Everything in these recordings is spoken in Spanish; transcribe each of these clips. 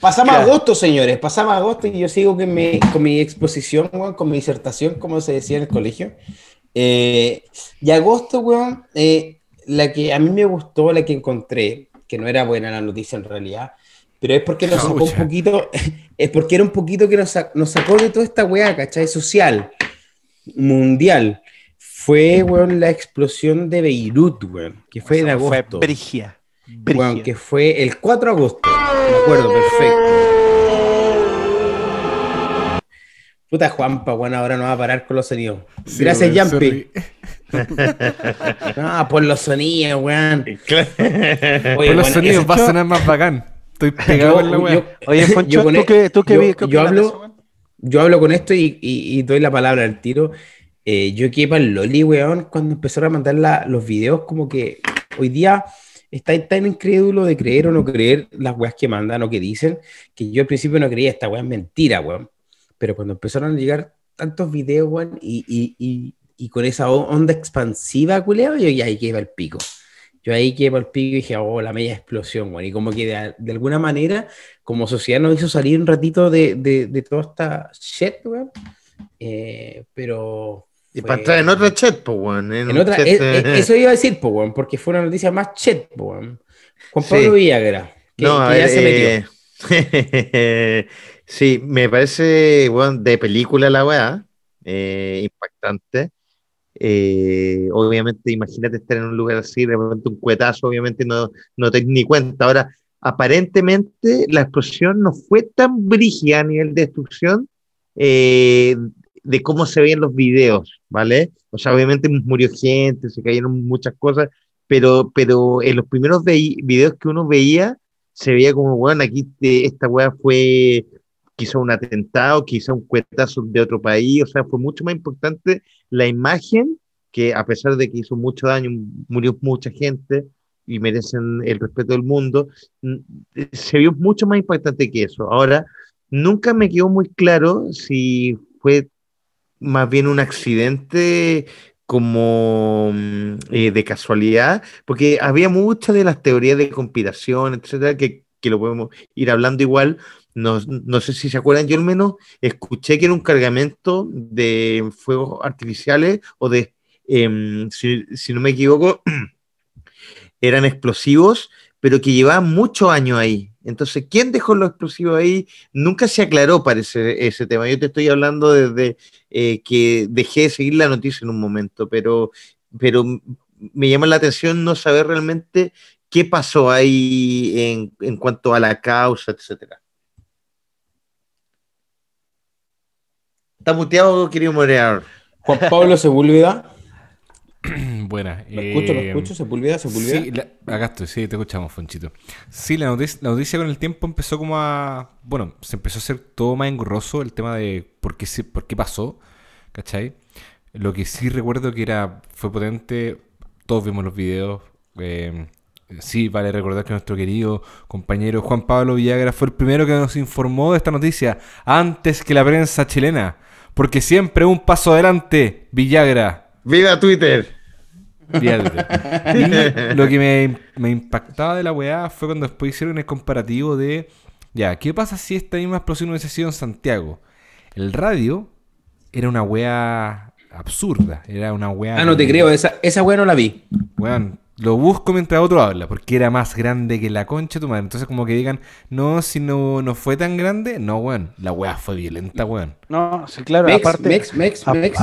Pasamos a agosto, señores. Pasamos a agosto y yo sigo con mi, con mi exposición, weón, con mi disertación, como se decía en el colegio. Eh, y agosto, weón, eh, la que a mí me gustó, la que encontré, que no era buena la noticia en realidad, pero es porque nos sacó un poquito, es porque era un poquito que nos, nos sacó de toda esta weá, ¿cachai? Social, mundial. Fue, weón, la explosión de Beirut, weón, que fue en agosto. Fue brigia. Weón, que fue el 4 de agosto. Me acuerdo, perfecto. Puta Juanpa, bueno, ahora no va a parar con los sonidos. Gracias, Yampi. no, por los sonidos, weón. por los sonidos va a sonar más bacán. Estoy pegado en la weón. Oye, Foncho, ¿tú, qué, tú qué, yo, yo hablo, yo hablo con esto y, y, doy la palabra al tiro. Eh, yo quedé para el Loli, weón, cuando empezaron a mandar la, los videos, como que hoy día está tan incrédulo de creer o no creer las weas que mandan o que dicen, que yo al principio no creía, esta wea es mentira, weón. Pero cuando empezaron a llegar tantos videos, weón, y, y, y, y con esa onda expansiva, culeo, yo ya ahí quedé el pico. Yo ahí quedé el pico y dije, oh, la media explosión, weón. Y como que de, de, alguna manera, como sociedad nos hizo salir un ratito de, de, de toda esta shit, weón. Eh, pero y para entrar en otra chat, pues, weón. En, otra, eso iba a decir, pues, weón, porque fue una noticia más chat, pues, weón. Juan Pablo Villagra, que, no, que ya se metió. Eh, sí, me parece, weón, de película la weá, eh, impactante. Eh, obviamente, imagínate estar en un lugar así, de repente un cuetazo, obviamente no, no te ni cuenta. Ahora, aparentemente la explosión no fue tan brígida a nivel de destrucción eh, de cómo se ven los videos, ¿vale? O sea, obviamente murió gente, se cayeron muchas cosas, pero, pero en los primeros videos que uno veía, se veía como, bueno, aquí esta weá fue quizá un atentado, quizá un cuetazo de otro país, o sea, fue mucho más importante la imagen, que a pesar de que hizo mucho daño, murió mucha gente y merecen el respeto del mundo, se vio mucho más impactante que eso. Ahora, nunca me quedó muy claro si fue más bien un accidente como mm, eh, de casualidad, porque había muchas de las teorías de conspiración, etcétera, que, que lo podemos ir hablando igual. No, no, sé si se acuerdan, yo al menos escuché que era un cargamento de fuegos artificiales o de, em, si, si, no me equivoco, eran explosivos, pero que llevaban muchos años ahí. Entonces, ¿quién dejó los explosivos ahí? Nunca se aclaró, parece, ese tema. Yo te estoy hablando desde eh, que dejé de seguir la noticia en un momento, pero, pero me llama la atención no saber realmente qué pasó ahí en, en cuanto a la causa, etcétera. Está muteado, querido Morear. Juan Pablo Sepúlveda. Buena. ¿Lo escucho, lo escucho? ¿Sepúlveda? ¿Sepúlveda? Sí, acá estoy, sí, te escuchamos, Fonchito. Sí, la noticia, la noticia con el tiempo empezó como a. Bueno, se empezó a hacer todo más engorroso el tema de por qué, se, por qué pasó, ¿cachai? Lo que sí recuerdo que era fue potente, todos vimos los videos. Eh, sí, vale recordar que nuestro querido compañero Juan Pablo Villagra fue el primero que nos informó de esta noticia antes que la prensa chilena. Porque siempre un paso adelante, Villagra. ¡Viva Twitter! Y lo que me, me, impactaba de la weá fue cuando después hicieron el comparativo de, ya, ¿qué pasa si esta misma explosión hubiese sido en Santiago? El radio era una weá absurda, era una weá... Ah, no te creo, esa, esa weá no la vi. Weón, lo busco mientras otro habla, porque era más grande que la concha de tu madre. Entonces, como que digan, no, si no, no fue tan grande, no, weón, la weá fue violenta, weón. No, sí, claro, aparte... Mex, mex, mex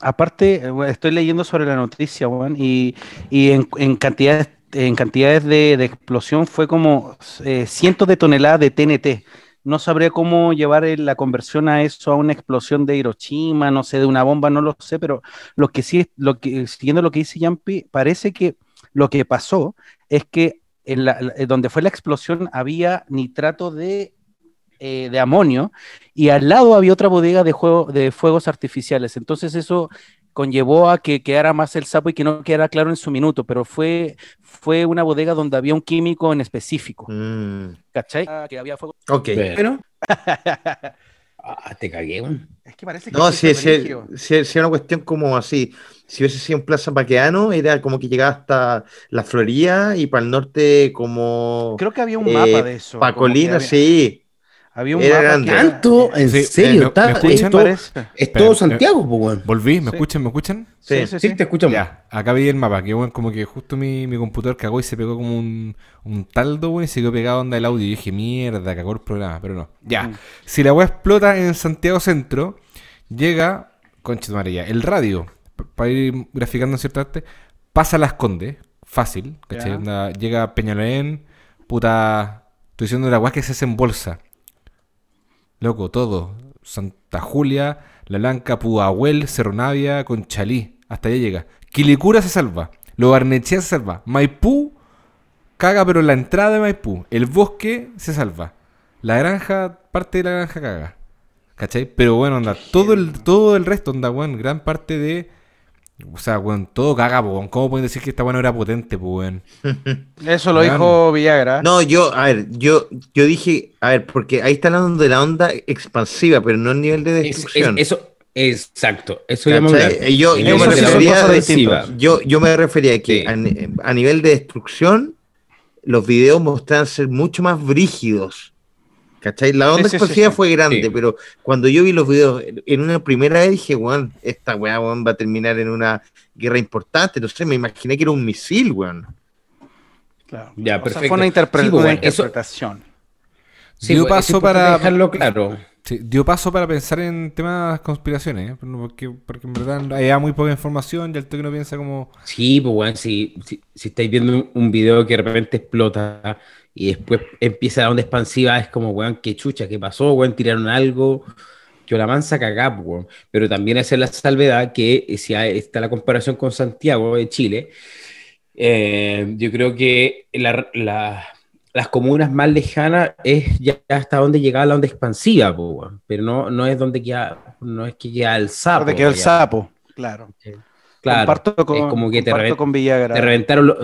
aparte, eh, estoy leyendo sobre la noticia, Juan, y, en, cantidades, en cantidades de, explosión fue como eh, cientos de toneladas de TNT. No sabría cómo llevar la conversión a eso, a una explosión de Hiroshima, no sé, de una bomba, no lo sé, pero lo que sí, lo que, siguiendo lo que dice Yampi, parece que lo que pasó es que en la, donde fue la explosión había nitrato de eh, de amonio y al lado había otra bodega de, juego, de fuegos artificiales. Entonces eso conllevó a que quedara más el sapo y que no quedara claro en su minuto, pero fue, fue una bodega donde había un químico en específico. Mm. ¿Cachai? Ah, que había fuego. Ok. Pero... ah, te cagué, Es que parece que... No, si es una cuestión como así. Si hubiese sido en Plaza Paqueano, era como que llegaba hasta la Florida y para el norte como... Creo que había un mapa eh, de eso. Pacolina, sí Había un Era grande. ¿Tanto? ¿En serio? ¿Está, es, todo, Santiago, pues, Volví, ¿me escuchan? ¿Me escuchan? Sí, sí, sí, te escuchamos. Ya, acá vi el mapa, que bueno, como que justo mi, mi computador cagó y se pegó como un, un taldo, güey, y se quedó pegado onda el audio. Y dije, mierda, cagó el programa, pero no. Ya, mm. si la weá explota en Santiago Centro, llega, concha de ya, el radio, para ir graficando en cierta arte, pasa Las Condes, fácil, ¿cachai? llega Peñalolén, puta, estoy diciendo la weá que se hace en bolsa Loco, todo. Santa Julia, La Blanca, Pudahuel, Cerro Navia, Conchalí. Hasta allá llega. Quilicura se salva. Lo Barnechea se salva. Maipú caga, pero la entrada de Maipú. El bosque se salva. La granja, parte de la granja caga. ¿Cachai? Pero bueno, anda. Todo el, todo el resto, anda, weón. Gran parte de o sea, weón, todo caga, weón. ¿Cómo pueden decir que esta weón era potente, weón? Eso lo dijo Villagra. No, yo, a ver, yo, yo dije, a ver, porque ahí está hablando de la onda expansiva, pero no el nivel de destrucción. eso, exacto. Eso eh, yo, yo, me refería, yo, yo me refería a que a, nivel de destrucción, los videos mostraban ser mucho más brígidos. ¿Cachai? La onda expansiva fue grande, pero cuando yo vi los videos en una primera vez dije, weón, esta weá va a terminar en una guerra importante. No sé, me imaginé que era un misil, weón. Claro. Ya, fue una, interpretación. dio paso para dejarlo claro. dio paso para pensar en temas conspiraciones, ¿eh? porque, porque en verdad hay muy poca información y el toque no piensa como. Sí, pues bueno, si, si, si estáis viendo un video que de repente explota y después empieza la onda expansiva, es como, weón, qué chucha, qué pasó, weón, tiraron algo, yo la mansa cagá, weón. Pero también hacer la salvedad que eh, si está la comparación con Santiago de Chile, eh, yo creo que las comunas más lejanas es ya hasta donde llegaba la onda expansiva, weón. pero no, no es donde queda, no es que queda el sapo. Donde queda el sapo, claro. Claro, es como que te, reventaron,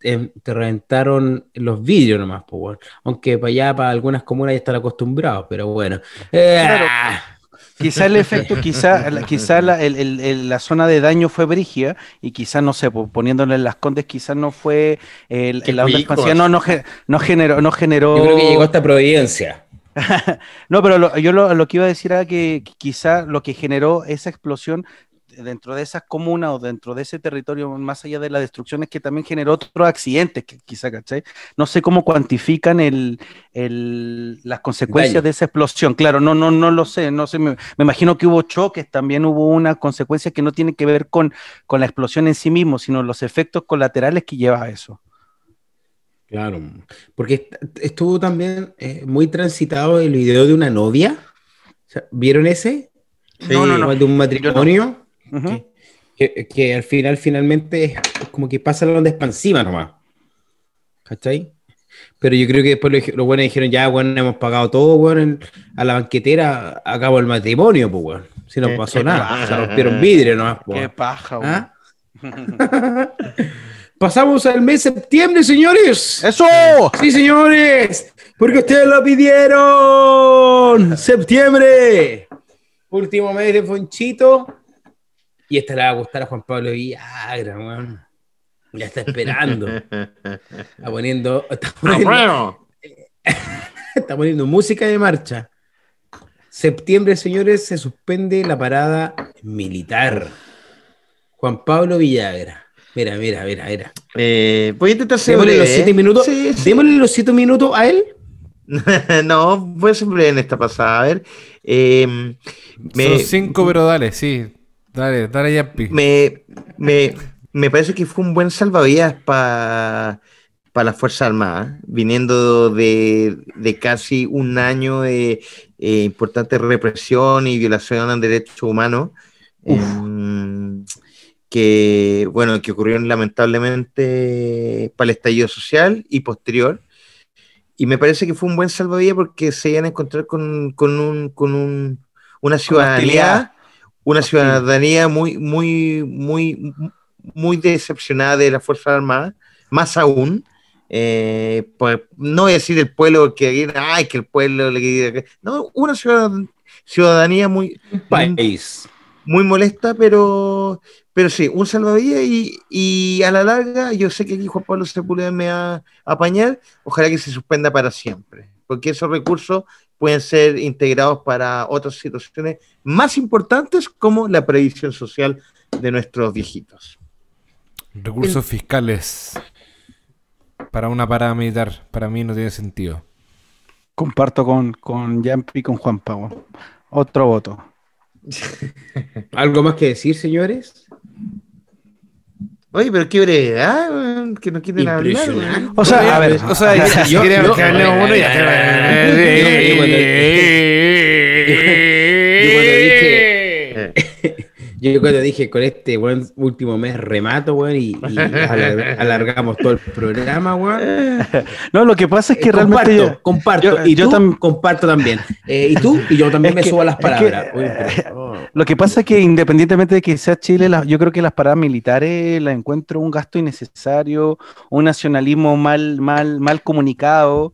em, te, reventaron los vidrios nomás, pues, aunque para allá, para algunas comunas ya están acostumbrados, pero bueno. Ah. Quizá el efecto, quizá, quizá la, la, zona de daño fue brigia y quizá, no sé, poniéndole en las condes, quizás no fue el, la onda expansiva, no, no, no, generó, no generó... Yo creo que llegó esta providencia. no, pero yo lo, lo, que iba a decir era que quizá lo que generó esa explosión dentro de esas comunas o dentro de ese territorio, más allá de la destrucción, es que también generó otros accidentes, que quizá, ¿cachai? No sé cómo cuantifican el, las consecuencias de esa explosión. Claro, no, no, no lo sé, no sé, me, imagino que hubo choques, también hubo una consecuencia que no tiene que ver con, con la explosión en sí mismo, sino los efectos colaterales que lleva a eso. Claro, porque estuvo también eh, muy transitado el video de una novia. ¿Vieron ese? No, no, no. De un matrimonio que, al final, finalmente, es como que pasa la onda expansiva nomás. ¿Cachai? Pero yo creo que después los buenos dijeron, ya, bueno, hemos pagado todo, bueno, a la banquetera, acabó el matrimonio, pues, bueno. Si no pasó nada, se rompieron vidrio nomás, pues. Qué paja, ¿Ah? Pasamos al mes de septiembre, señores. ¡Eso! Sí, señores, porque ustedes lo pidieron. Septiembre. Último mes de Fonchito. Y esta le va a gustar a Juan Pablo Villagra, weón. Ya está esperando. Está poniendo. Está poniendo, está poniendo música de marcha. Septiembre, señores, se suspende la parada militar. Juan Pablo Villagra. Mira, mira, mira, mira. Eh, voy a intentar ser Démosle los siete minutos. Démosle los siete minutos a él. no, voy a ser breve en esta pasada. A ver. Eh, Son cinco, pero dale, sí. Dale, dale ya. Me, me, me parece que fue un buen salvavidas para para las Fuerzas Armadas, viniendo de, de, casi un año de eh, importante represión y violación al derecho humano, em, que, bueno, que ocurrieron lamentablemente para el estallido social y posterior. Y me parece que fue un buen salvavidas porque se iban a encontrar con, con, un, con un, una ciudadanía una ciudadanía muy, muy, muy, muy decepcionada de las Fuerzas Armadas, más aún. Eh, pues, no voy a decir el pueblo que ay, que el pueblo le no, una ciudadanía muy país muy molesta, pero pero sí, un salvavidas y, y, a la larga, yo sé que aquí Juan Pablo Sepúlveda me va a apañar, ojalá que se suspenda para siempre, porque esos recursos pueden ser integrados para otras situaciones más importantes como la previsión social de nuestros viejitos. Recursos fiscales para una parada militar, para mí no tiene sentido. Comparto con, con Yampi y con Juan Pablo. Otro voto. ¿Algo más que decir, señores? Oye, pero qué brevedad, que no quieren hablar. O sea, a ver, o sea, yo, que hablemos uno ya. Yo cuando dije con este buen último mes remato, weón, y, alargamos todo el programa, weón. No, lo que pasa es que realmente yo, comparto, y yo también comparto también. Eh, y tú, y yo también me subo a las palabras. Lo que pasa es que independientemente de que sea Chile, yo creo que las paradas militares las encuentro un gasto innecesario, un nacionalismo mal, mal, mal comunicado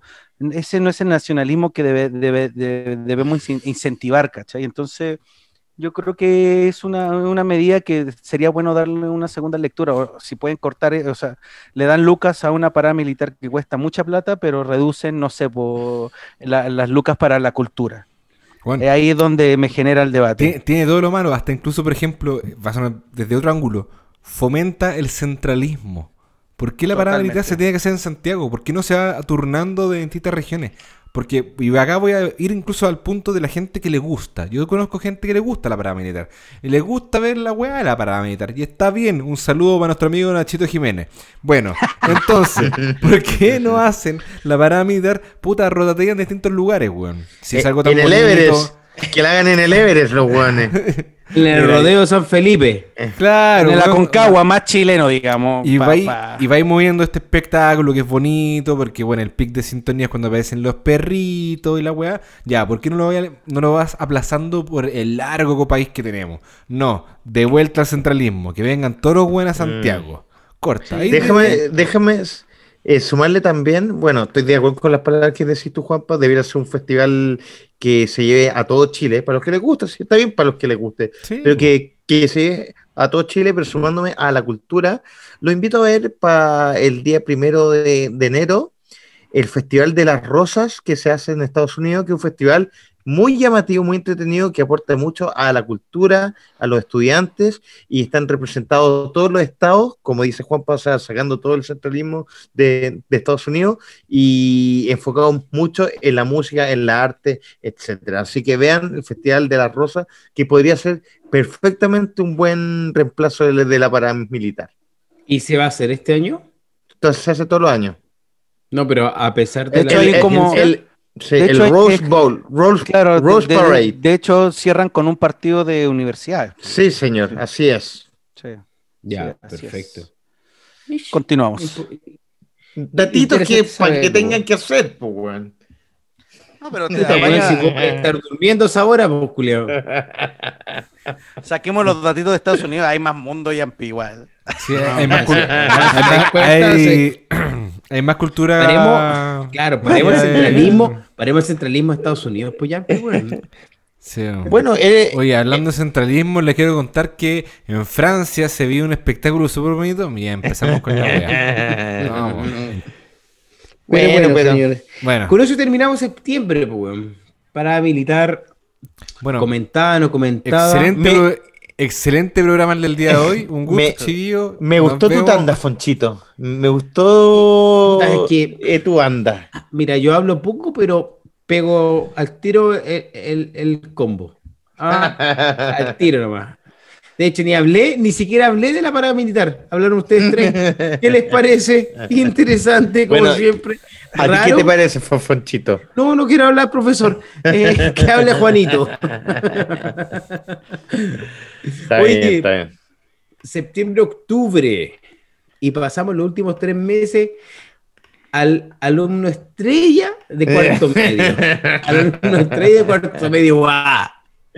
ese no es el nacionalismo que debe, debemos incentivar, ¿cachai? Entonces, yo creo que es una, medida que sería bueno darle una segunda lectura. O, si pueden cortar, eh, o sea, le dan lucas a una parada militar que cuesta mucha plata, pero reducen, no sé, las lucas para la cultura. ahí es donde me genera el debate. Tiene, todo lo malo, hasta incluso, por ejemplo, desde otro ángulo, fomenta el centralismo. ¿Por qué la parada militar se tiene que hacer en Santiago? ¿Por qué no se va turnando de distintas regiones? Porque y acá voy a ir incluso al punto de la gente que le gusta. Yo conozco gente que le gusta la parada militar. Y le gusta ver la weá de la parada militar. Y está bien. Un saludo para nuestro amigo Nachito Jiménez. Bueno, entonces, ¿por qué no hacen la parada militar puta rotativa en distintos lugares, weón? Si es eh, algo tan en el Everest. Que la hagan en el Everest los weones. En el rodeo San Felipe. Eh, claro. En la Concagua, más chileno, digamos. Y va y vais moviendo este espectáculo que es bonito, porque bueno, el pic de sintonía es cuando aparecen los perritos y la weá. Ya, ¿por qué no lo, no lo vas aplazando por el largo país que tenemos? No, de vuelta al centralismo, que vengan todos buenos a mm. Santiago. Corta. déjame, déjame eh, sumarle también, bueno, estoy de acuerdo con las palabras que decís tú, Juanpa, debería ser un festival que se lleve a todo Chile, para los que les guste, sí, está bien para los que les guste, pero que, que se lleve a todo Chile, pero sumándome a la cultura, lo invito a ver para el día primero de, de enero, el Festival de las Rosas que se hace en Estados Unidos, que es un festival muy llamativo, muy entretenido, que aporta mucho a la cultura, a los estudiantes, y están representados todos los estados, como dice Juan Paz, sacando todo el centralismo de, Estados Unidos y enfocados mucho en la música, en la arte, etcétera. Así que vean el Festival de la Rosa, que podría ser perfectamente un buen reemplazo de, la paramilitar. ¿Y se va a hacer este año? Entonces se hace todos los años. No, pero a pesar de, la como el Rose Bowl, Rose, Parade. De, hecho, cierran con un partido de universidad. Sí, señor, así es. Ya, perfecto. Continuamos. Datitos que para que tengan que hacer, pues, weón. No, pero te da si estar durmiendo esa hora, pues, Julio. Saquemos los datitos de Estados Unidos, hay más mundo y ampi igual. Sí, hay más, hay, hay más cultura. Paremos, claro, paremos el centralismo, paremos el centralismo de Estados Unidos, pues ya, pues, bueno. Sí, bueno, eh, oye, hablando de centralismo, les quiero contar que en Francia se vio un espectáculo súper bonito. Y empezamos con la wea. Vamos. Bueno, bueno, señores. Bueno. Con eso terminamos septiembre, pues, bueno. Para habilitar. Bueno, comentaba, no comentaba. Excelente. Excelente programa el del día de hoy. Un gusto, me, Me gustó tu tanda, Fonchito. Me gustó que, eh, tu anda. Mira, yo hablo poco, pero pego al tiro el, combo. Ah, al tiro nomás. De hecho, ni hablé, ni siquiera hablé de la parada militar. Hablaron ustedes tres. ¿Qué les parece? Interesante, como siempre. ¿A ti qué te parece, Fonchito? No, no quiero hablar, profesor. Eh, que hable Juanito. está bien, está bien. Septiembre, octubre. Y pasamos los últimos tres meses al alumno estrella de cuarto medio. alumno estrella de cuarto medio. ¡Guau!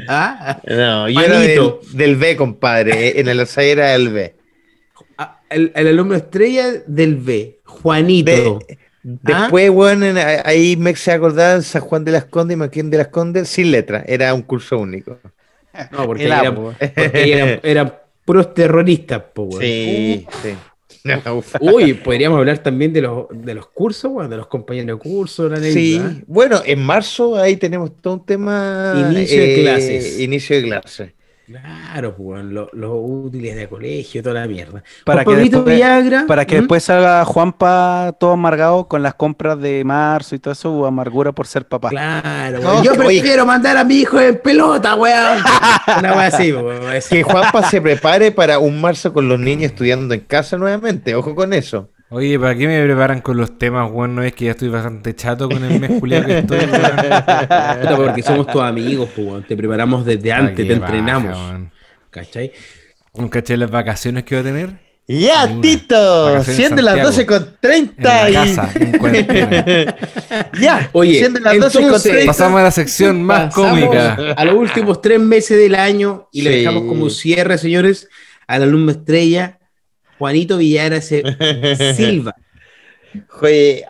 ¿Ah? No, yo era del, B, compadre. En el era del B. Ah, el, alumno estrella del B, Juanito. Después, bueno, ahí me se acordaba San Juan de las Condes y Maquín de las Condes sin letra. Era un curso único. No, porque, eran, porque eran, puros terroristas, Sí, sí. Uy, podríamos hablar también de los, de los cursos, bueno, de los compañeros de curso. La sí, bueno, en marzo ahí tenemos todo un tema. Inicio de clases. Inicio de clases. Claro, pues, los, útiles de colegio, toda la mierda. Para que, después, para que después salga Juanpa todo amargado con las compras de marzo y todo eso, o amargura por ser papá. Claro, Yo prefiero mandar a mi hijo en pelota, weón. Una wea así, weón. Que Juanpa se prepare para un marzo con los niños estudiando en casa nuevamente. Ojo con eso. Oye, ¿para qué me preparan con los temas, weón? No es que ya estoy bastante chato con el mes que estoy, porque somos tus amigos, weón. Te preparamos desde antes, te entrenamos. ¿Cachai? ¿Un cachai las vacaciones que voy a tener? ¡Ya, Tito! Siendo las 12 con 30 y... casa, ya, Oye, siendo las 12 con 30. Pasamos a la sección más cómica. A los últimos tres meses del año y le dejamos como cierre, señores, al alumno estrella Juanito Villagra se Silva.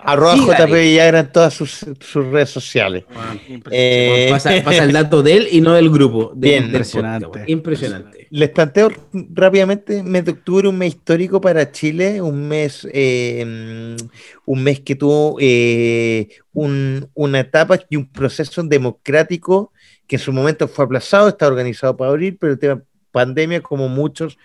arroba JP Villagra en todas sus, redes sociales. Eh, pasa, el dato de él y no del grupo. bien, impresionante. impresionante. Les planteo rápidamente, mes de octubre, un mes histórico para Chile, un mes, eh, un mes que tuvo eh, una etapa y un proceso democrático que en su momento fue aplazado, está organizado para abril, pero el tema pandemia, como muchos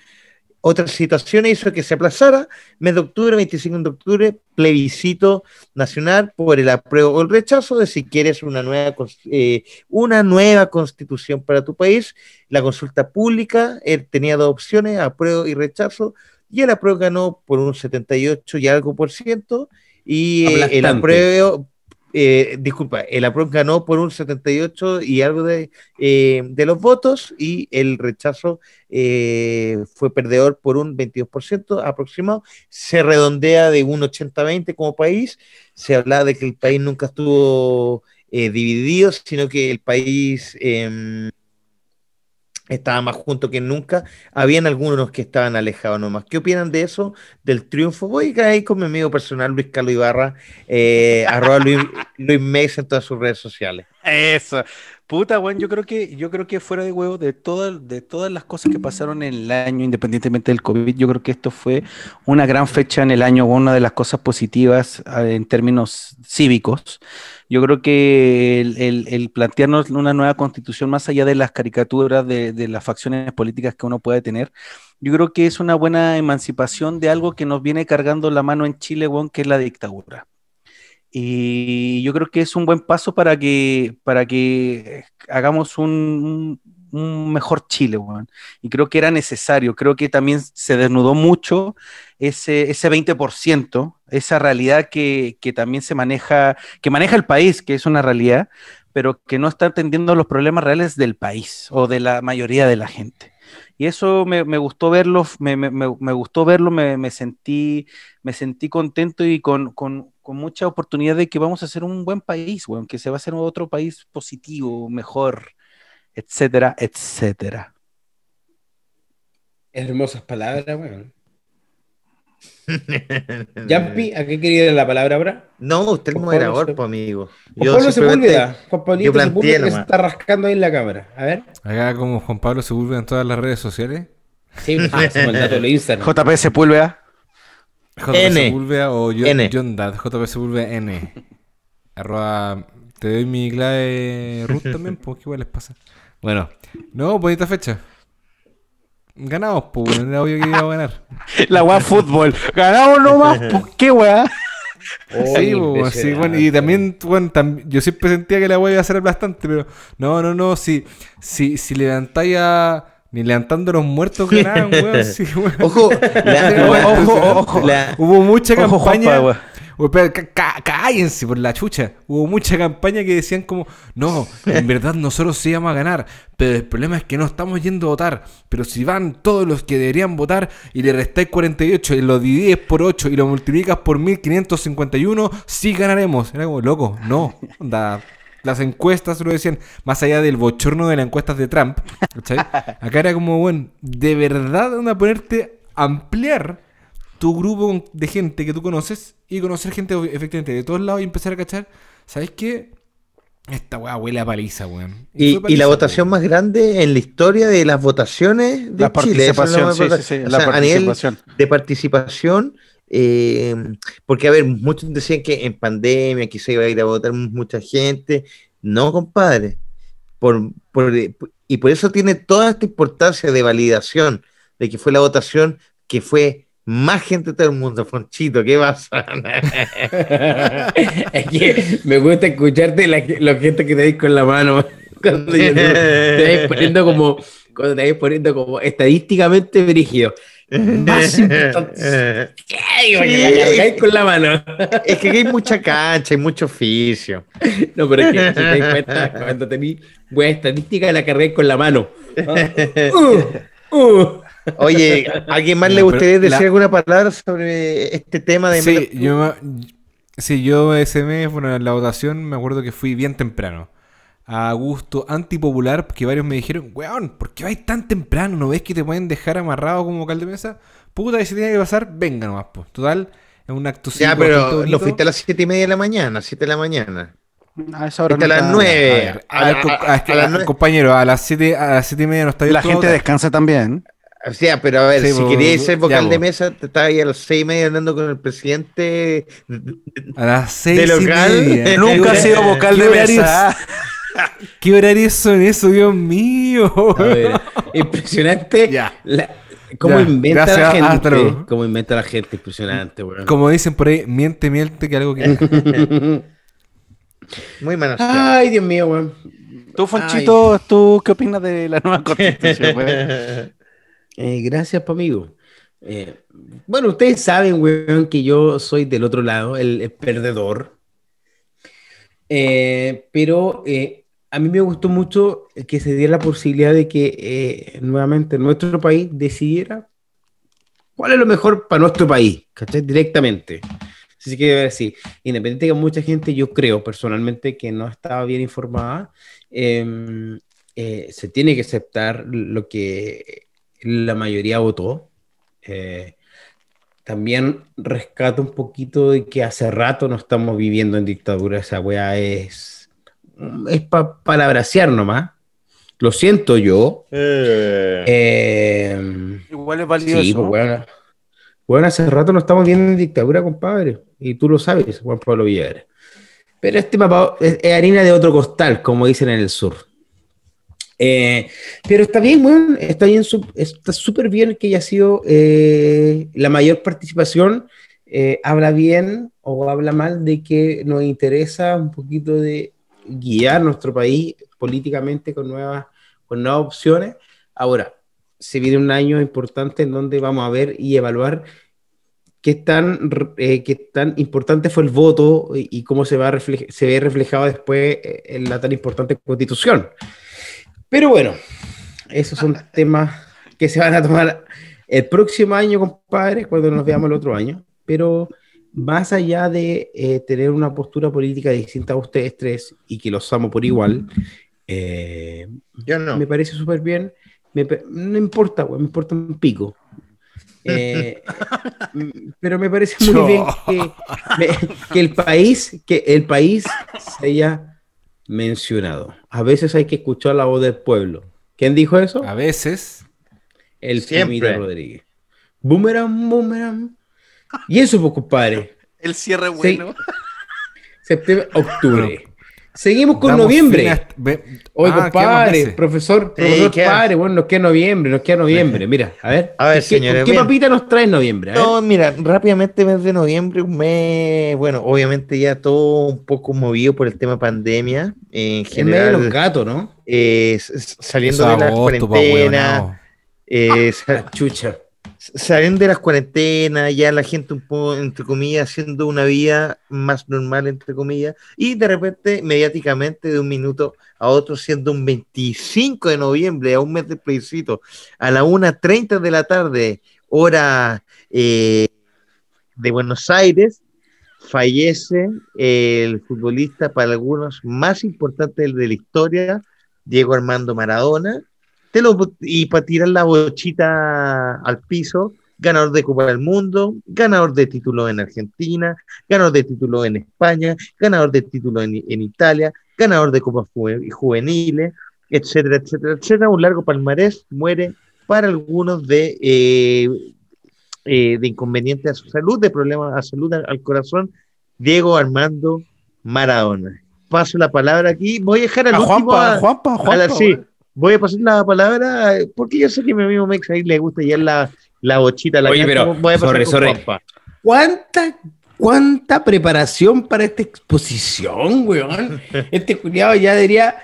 otras situaciones hizo que se aplazara. Mes de octubre, 25 de octubre, plebiscito nacional por el apruebo o el rechazo de si quieres una nueva, eh, una nueva constitución para tu país. La consulta pública eh, tenía dos opciones, apruebo y rechazo, y el apruebo ganó por un 78 y algo por ciento, y eh, el apruebo eh, disculpa, el apruebo ganó por un 78 y algo de, eh, de los votos y el rechazo eh, fue perdedor por un 22% aproximado. Se redondea de un 80-20 como país. Se habla de que el país nunca estuvo dividido, sino que el país em, estaba más junto que nunca. Habían algunos que estaban alejados nomás. ¿Qué opinan de eso? Del triunfo. Voy a ir con mi amigo personal Luis Carlos Ibarra, eh, arroba Luis, Luis en todas sus redes sociales. Eso. Puta, bueno, yo creo que, yo creo que fuera de huevo, de, todas de todas las cosas que pasaron en el año, independientemente del COVID, yo creo que esto fue una gran fecha en el año, una de las cosas positivas ah, en términos cívicos. Yo creo que el, plantearnos una nueva constitución, más allá de las caricaturas de, las facciones políticas que uno puede tener, yo creo que es una buena emancipación de algo que nos viene cargando la mano en Chile, bueno, que es la dictadura. Y yo creo que es un buen paso para que, para que hagamos un, un mejor Chile, Y creo que era necesario, creo que también se desnudó mucho ese, ese 20%, esa realidad que, que, también se maneja, que maneja el país, que es una realidad, pero que no está atendiendo los problemas reales del país o de la mayoría de la gente. Y eso me, me gustó verlo, me, me, me gustó verlo, me, sentí, me sentí contento y con, con, con, mucha oportunidad de que vamos a ser un buen país, bueno, que se va a ser otro país positivo, mejor, etcétera, etcétera. Hermosas palabras, weón. Yampi, ¿a qué quería la palabra ahora? No, usted es moderador, pues, amigo. Juan Pablo Sepúlveda. Juan Pablo Sepúlveda que se está rascando ahí en la cámara. A ver. Acá como Juan Pablo Sepúlveda en todas las redes sociales. Sí, se el dato de Instagram. JP Sepúlveda. JP Sepúlveda o John, N. John Dad. JP Sepúlveda N. Arroba. Te doy mi clave root también, pues qué igual les pasa. Bueno, no, bonita fecha. Ganamos, pues, era obvio que íbamos a ganar. La weá fútbol. Ganamos nomás, pues, qué weá. sí, pues, sí, bueno, y también, bueno, yo siempre sentía que la weá iba a ser bastante, pero no, no, no, si, si, si levantáis a. Ni levantando los muertos ganaban, weón. Sí, weón. Ojo, ojo, ojo. Hubo mucha campaña cállense por la chucha. Hubo mucha campaña que decían como, no, en verdad nosotros sí vamos a ganar, pero el problema es que no estamos yendo a votar. Pero si van todos los que deberían votar y le restáis 48 y lo divides por 8 y lo multiplicas por 1551, sí ganaremos. Era como, loco, no. Las encuestas lo decían, más allá del bochorno de las encuestas de Trump, Acá era como, bueno, de verdad, a ponerte a ampliar tu grupo de gente que tú conoces y conocer gente efectivamente de todos lados y empezar a cachar, ¿sabes qué? Esta weá huele a paliza, weón. Y, la votación más grande en la historia de las votaciones de la Chile. Participación, sí, sí, la participación. de participación, eh, porque a ver, muchos decían que en pandemia que se iba a ir a votar mucha gente. No, compadre. Por, por, y por eso tiene toda esta importancia de validación de que fue la votación que fue más gente de todo el mundo, Fonchito, ¿qué pasa? me gusta escucharte la, la gente que te dice con la mano cuando te vais poniendo como, cuando te vais poniendo como estadísticamente brígido. Más importante. Sí, con la mano. Es que hay mucha cancha, hay mucho oficio. No, pero es que si te das cuenta, cuando tenés buena estadística, la cargáis con la mano. Uh, uh. Oye, ¿alguien más le gustaría decir alguna palabra sobre este tema de... Sí, yo, sí, yo ese mes, bueno, en la votación me acuerdo que fui bien temprano. A gusto antipopular, porque varios me dijeron, weón, ¿por qué vais tan temprano? ¿No ves que te pueden dejar amarrado como cal de mesa? Puta, y si tiene que pasar, venga nomás, pues. Total, es un acto Ya, pero lo fuiste a las siete y media de la mañana, siete de la mañana. A esa hora a las nueve. Compañero, a las siete, a las siete y media no está La gente descansa también. O sea, pero a ver, si querías ser vocal de mesa, te estaba ahí a las seis y media andando con el presidente a las seis local. Y media. Nunca ha sido vocal de mesa. ¿Qué horarios son eso, Dios mío? impresionante. Ya. ¿Cómo inventa la gente? ¿Cómo inventa la gente? Impresionante, weón. Como dicen por ahí, miente, miente, que algo que. Muy manos. Ay, Dios mío, weón. Tú, Fonchito, ¿tú qué opinas de la nueva constitución, weón? Eh, gracias, amigo. Eh, bueno, ustedes saben, weón, que yo soy del otro lado, el, perdedor. Eh, pero a mí me gustó mucho que se diera la posibilidad de que nuevamente nuestro país decidiera cuál es lo mejor para nuestro país, ¿cachai? Directamente. Así que decir, independiente de que mucha gente, yo creo personalmente que no estaba bien informada, em, se tiene que aceptar lo que la mayoría votó. Eh, también rescato un poquito de que hace rato no estamos viviendo en dictadura. Esa weá es. Es para palabrasear nomás. Lo siento yo. Eh. Eh, Igual es valioso. Sí, pues bueno, bueno, hace rato no estamos viendo en dictadura, compadre. Y tú lo sabes, Juan Pablo Villar. Pero este mapa es harina de otro costal, como dicen en el sur. Eh, pero está bien, bueno, está bien, está súper bien que haya sido eh, la mayor participación. Eh, habla bien o habla mal de que nos interesa un poquito de guiar nuestro país políticamente con nuevas, con nuevas opciones. Ahora, se viene un año importante en donde vamos a ver y evaluar qué tan, qué tan importante fue el voto y, cómo se, va se ve reflejado después en la tan importante constitución. Pero bueno, esos son temas que se van a tomar el próximo año, compadre, cuando nos veamos el otro año. Pero más allá de eh, tener una postura política distinta a ustedes tres y que los amo por igual, eh, Yo no. me parece súper bien. no importa, me importa un pico. Eh, pero me parece muy bien que, que, el país, que el país se haya mencionado. A veces hay que escuchar la voz del pueblo. ¿Quién dijo eso? A veces. El Siempre. Rodríguez. Boomerang, boomerang. Y eso, pues, compadre. El cierre bueno. Septiembre, octubre. Seguimos con noviembre. Oye, ah, compadre, profesor, profesor padre, bueno, nos queda noviembre, nos queda noviembre. Mira, a ver. A ver, ¿qué, ¿qué papita nos trae en noviembre? No, mira, rápidamente mes de noviembre, un mes, bueno, obviamente ya todo un poco movido por el tema pandemia. En general. El de los gatos, ¿no? Eh, saliendo de la cuarentena. Eh, chucha salen de las cuarentenas, ya la gente un poco, entre comillas, haciendo una vida más normal, entre comillas, y de repente, mediáticamente, de un minuto a otro, siendo un 25 de noviembre, a un mes de plebiscito, a la 1.30 de la tarde, hora eh, de Buenos Aires, fallece el futbolista para algunos más importante de la historia, Diego Armando Maradona, y para tirar la bochita al piso, ganador de Copa del Mundo, ganador de títulos en Argentina, ganador de títulos en España, ganador de títulos en, Italia, ganador de copas juveniles, etcétera, etcétera, etcétera. Un largo palmarés muere para algunos de, eh, eh, de inconvenientes a su salud, de problemas a salud al, corazón. Diego Armando Maradona. Paso la palabra aquí. Voy a dejar al último a, Juanpa, Juanpa, sí, voy a pasar la palabra porque yo sé que a mi amigo Mex ahí le gusta ya la, la bochita. La Oye, pero, voy a pasar ¿Cuánta ¿Cuánta preparación para esta exposición, weón? Este culiado ya debería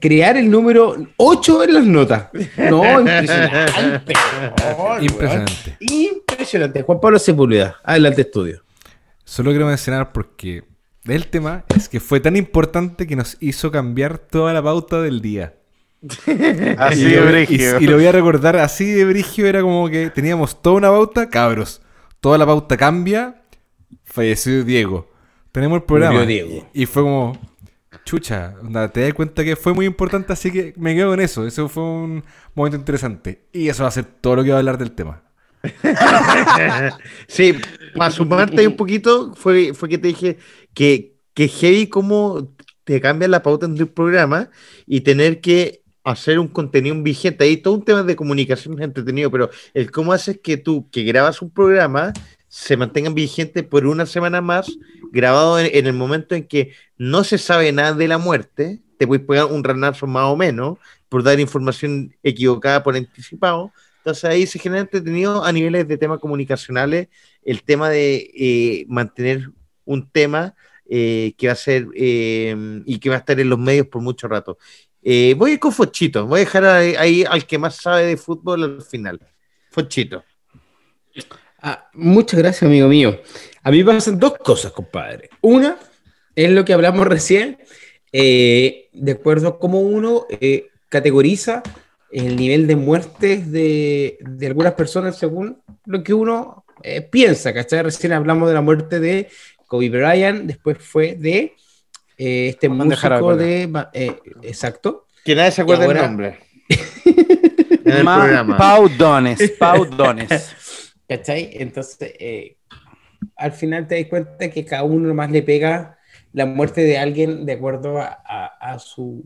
crear el número 8 en las notas. No, impresionante. impresionante. Impresionante. Juan Pablo Sepúlveda, adelante estudio. Solo quiero mencionar porque el tema es que fue tan importante que nos hizo cambiar toda la pauta del día. así de brigio. Y, lo voy a recordar, así de brigio era como que teníamos toda una pauta, cabros. Toda la pauta cambia falleció Diego. Tenemos el programa. Diego. Y fue como, chucha, te das cuenta que fue muy importante, así que me quedo con eso. Eso fue un momento interesante. Y eso va a ser todo lo que va a hablar del tema. sí, para sumarte un poquito, fue, fue que te dije que, que heavy como te cambia la pauta en tu programa y tener que hacer un contenido vigente. Ahí todo un tema de comunicación entretenido, pero el cómo haces que tú, que grabas un programa, se mantengan vigentes por una semana más, grabado en, el momento en que no se sabe nada de la muerte, te puedes pegar un ranazo más o menos por dar información equivocada por anticipado. Entonces ahí se genera entretenido a niveles de temas comunicacionales el tema de eh, mantener un tema eh, que va a ser eh, y que va a estar en los medios por mucho rato. Voy a ir con Fochito, voy a dejar ahí al que más sabe de fútbol al final. Fochito. Ah, muchas gracias, amigo mío. A mí pasan dos cosas, compadre. Una es lo que hablamos recién, eh, de acuerdo a cómo uno eh, categoriza el nivel de muertes de, algunas personas según lo que uno eh, piensa, ¿cachai? Recién hablamos de la muerte de Kobe Bryant, después fue de este músico de... exacto. Que nadie se acuerda del nombre. Pau Dones, Pau Dones. ¿Cachai? Entonces, eh, al final te das cuenta que cada uno más le pega la muerte de alguien de acuerdo a, su...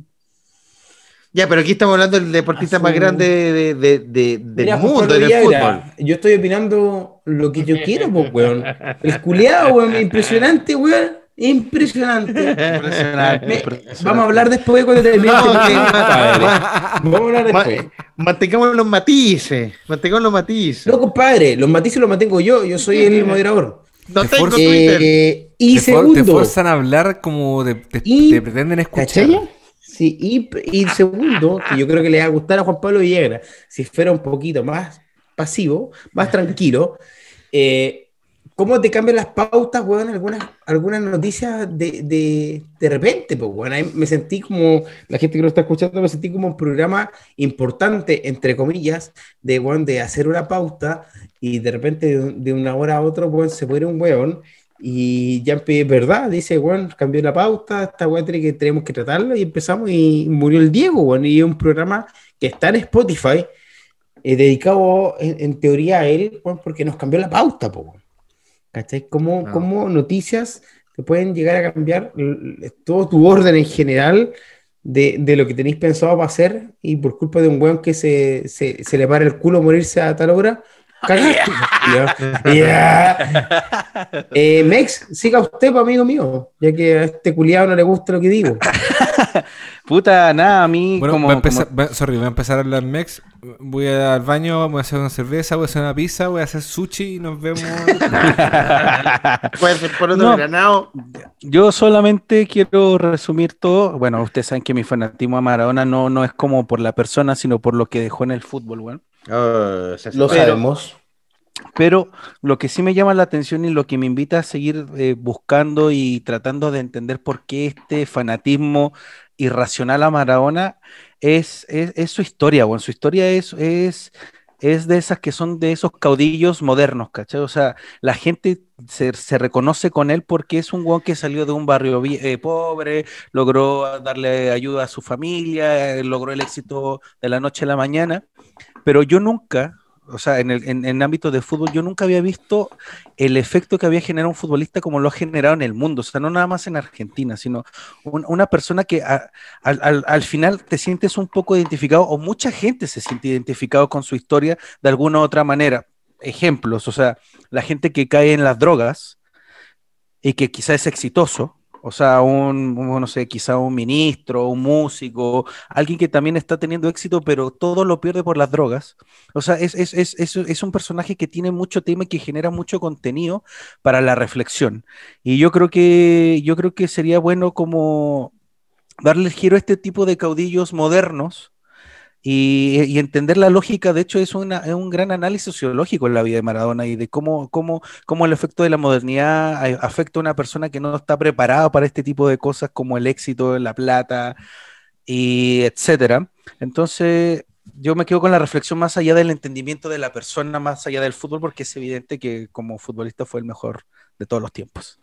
Ya, pero aquí estamos hablando del deportista más grande de, del mundo, del fútbol. yo estoy opinando lo que yo quiero, pues, weón. El culiado, weón, impresionante, weón. Impresionante. Impresionante, Vamos a hablar después cuando terminemos. Vamos a hablar después. mantengamos los matices. Mantengamos los matices. No, compadre, los matices los mantengo yo. Yo soy el moderador. No tengo Twitter. Eh, y te segundo. Te forzan a hablar como te, pretenden escuchar. Sí, y, y, segundo, que yo creo que le va a gustar a Juan Pablo Villegas, si fuera un poquito más pasivo, más tranquilo, eh, cómo te cambian las pautas, weón, algunas, algunas noticias de, de, de repente, pues, weón. me sentí como, la gente que lo está escuchando, me sentí como un programa importante, entre comillas, de, weón, de hacer una pauta y de repente de, una hora a otra, weón, se muere un weón y ya es verdad, dice, weón, cambió la pauta, esta weón tiene que, tenemos que tratarla y empezamos y murió el Diego, weón, y es un programa que está en Spotify, eh, dedicado en, teoría a él, weón, porque nos cambió la pauta, pues, ¿Cachai? ¿Cómo, ah. noticias te pueden llegar a cambiar todo tu orden en general de, de, lo que tenéis pensado para hacer y por culpa de un weón que se, se, se le para el culo morirse a tal hora? Eh, Mex, siga usted, pues, amigo mío, ya que a este culiado no le gusta lo que digo. Puta, nada, a mí bueno, como, voy a empezar, sorry, voy a empezar a hablar Mex. Voy al baño, voy a hacer una cerveza, voy a hacer una pizza, voy a hacer sushi y nos vemos. Puede ser por otro granado. Yo solamente quiero resumir todo. Bueno, ustedes saben que mi fanatismo a Maradona no, no es como por la persona, sino por lo que dejó en el fútbol, bueno. Ah, lo sabemos. Pero lo que sí me llama la atención y lo que me invita a seguir eh, buscando y tratando de entender por qué este fanatismo irracional a Maradona es, es, su historia, bueno, su historia es, es, es de esas que son de esos caudillos modernos, ¿cachai? O sea, la gente se, reconoce con él porque es un guan que salió de un barrio eh, pobre, logró darle ayuda a su familia, logró el éxito de la noche a la mañana, pero yo nunca o sea, en el, en, ámbito de fútbol, yo nunca había visto el efecto que había generado un futbolista como lo ha generado en el mundo, o sea, no nada más en Argentina, sino una persona que al, final te sientes un poco identificado, o mucha gente se siente identificado con su historia de alguna u otra manera. Ejemplos, o sea, la gente que cae en las drogas y que quizá es exitoso, o sea, un, no sé, quizá un ministro, un músico, alguien que también está teniendo éxito, pero todo lo pierde por las drogas. O sea, es, es, es, es, un personaje que tiene mucho tema y que genera mucho contenido para la reflexión. Y yo creo que, yo creo que sería bueno como darle el giro a este tipo de caudillos modernos y, entender la lógica, de hecho, es, un gran análisis sociológico en la vida de Maradona y de cómo, cómo, cómo el efecto de la modernidad afecta a una persona que no está preparada para este tipo de cosas como el éxito, la plata, y etcétera. Entonces, yo me quedo con la reflexión más allá del entendimiento de la persona, más allá del fútbol, porque es evidente que como futbolista fue el mejor de todos los tiempos.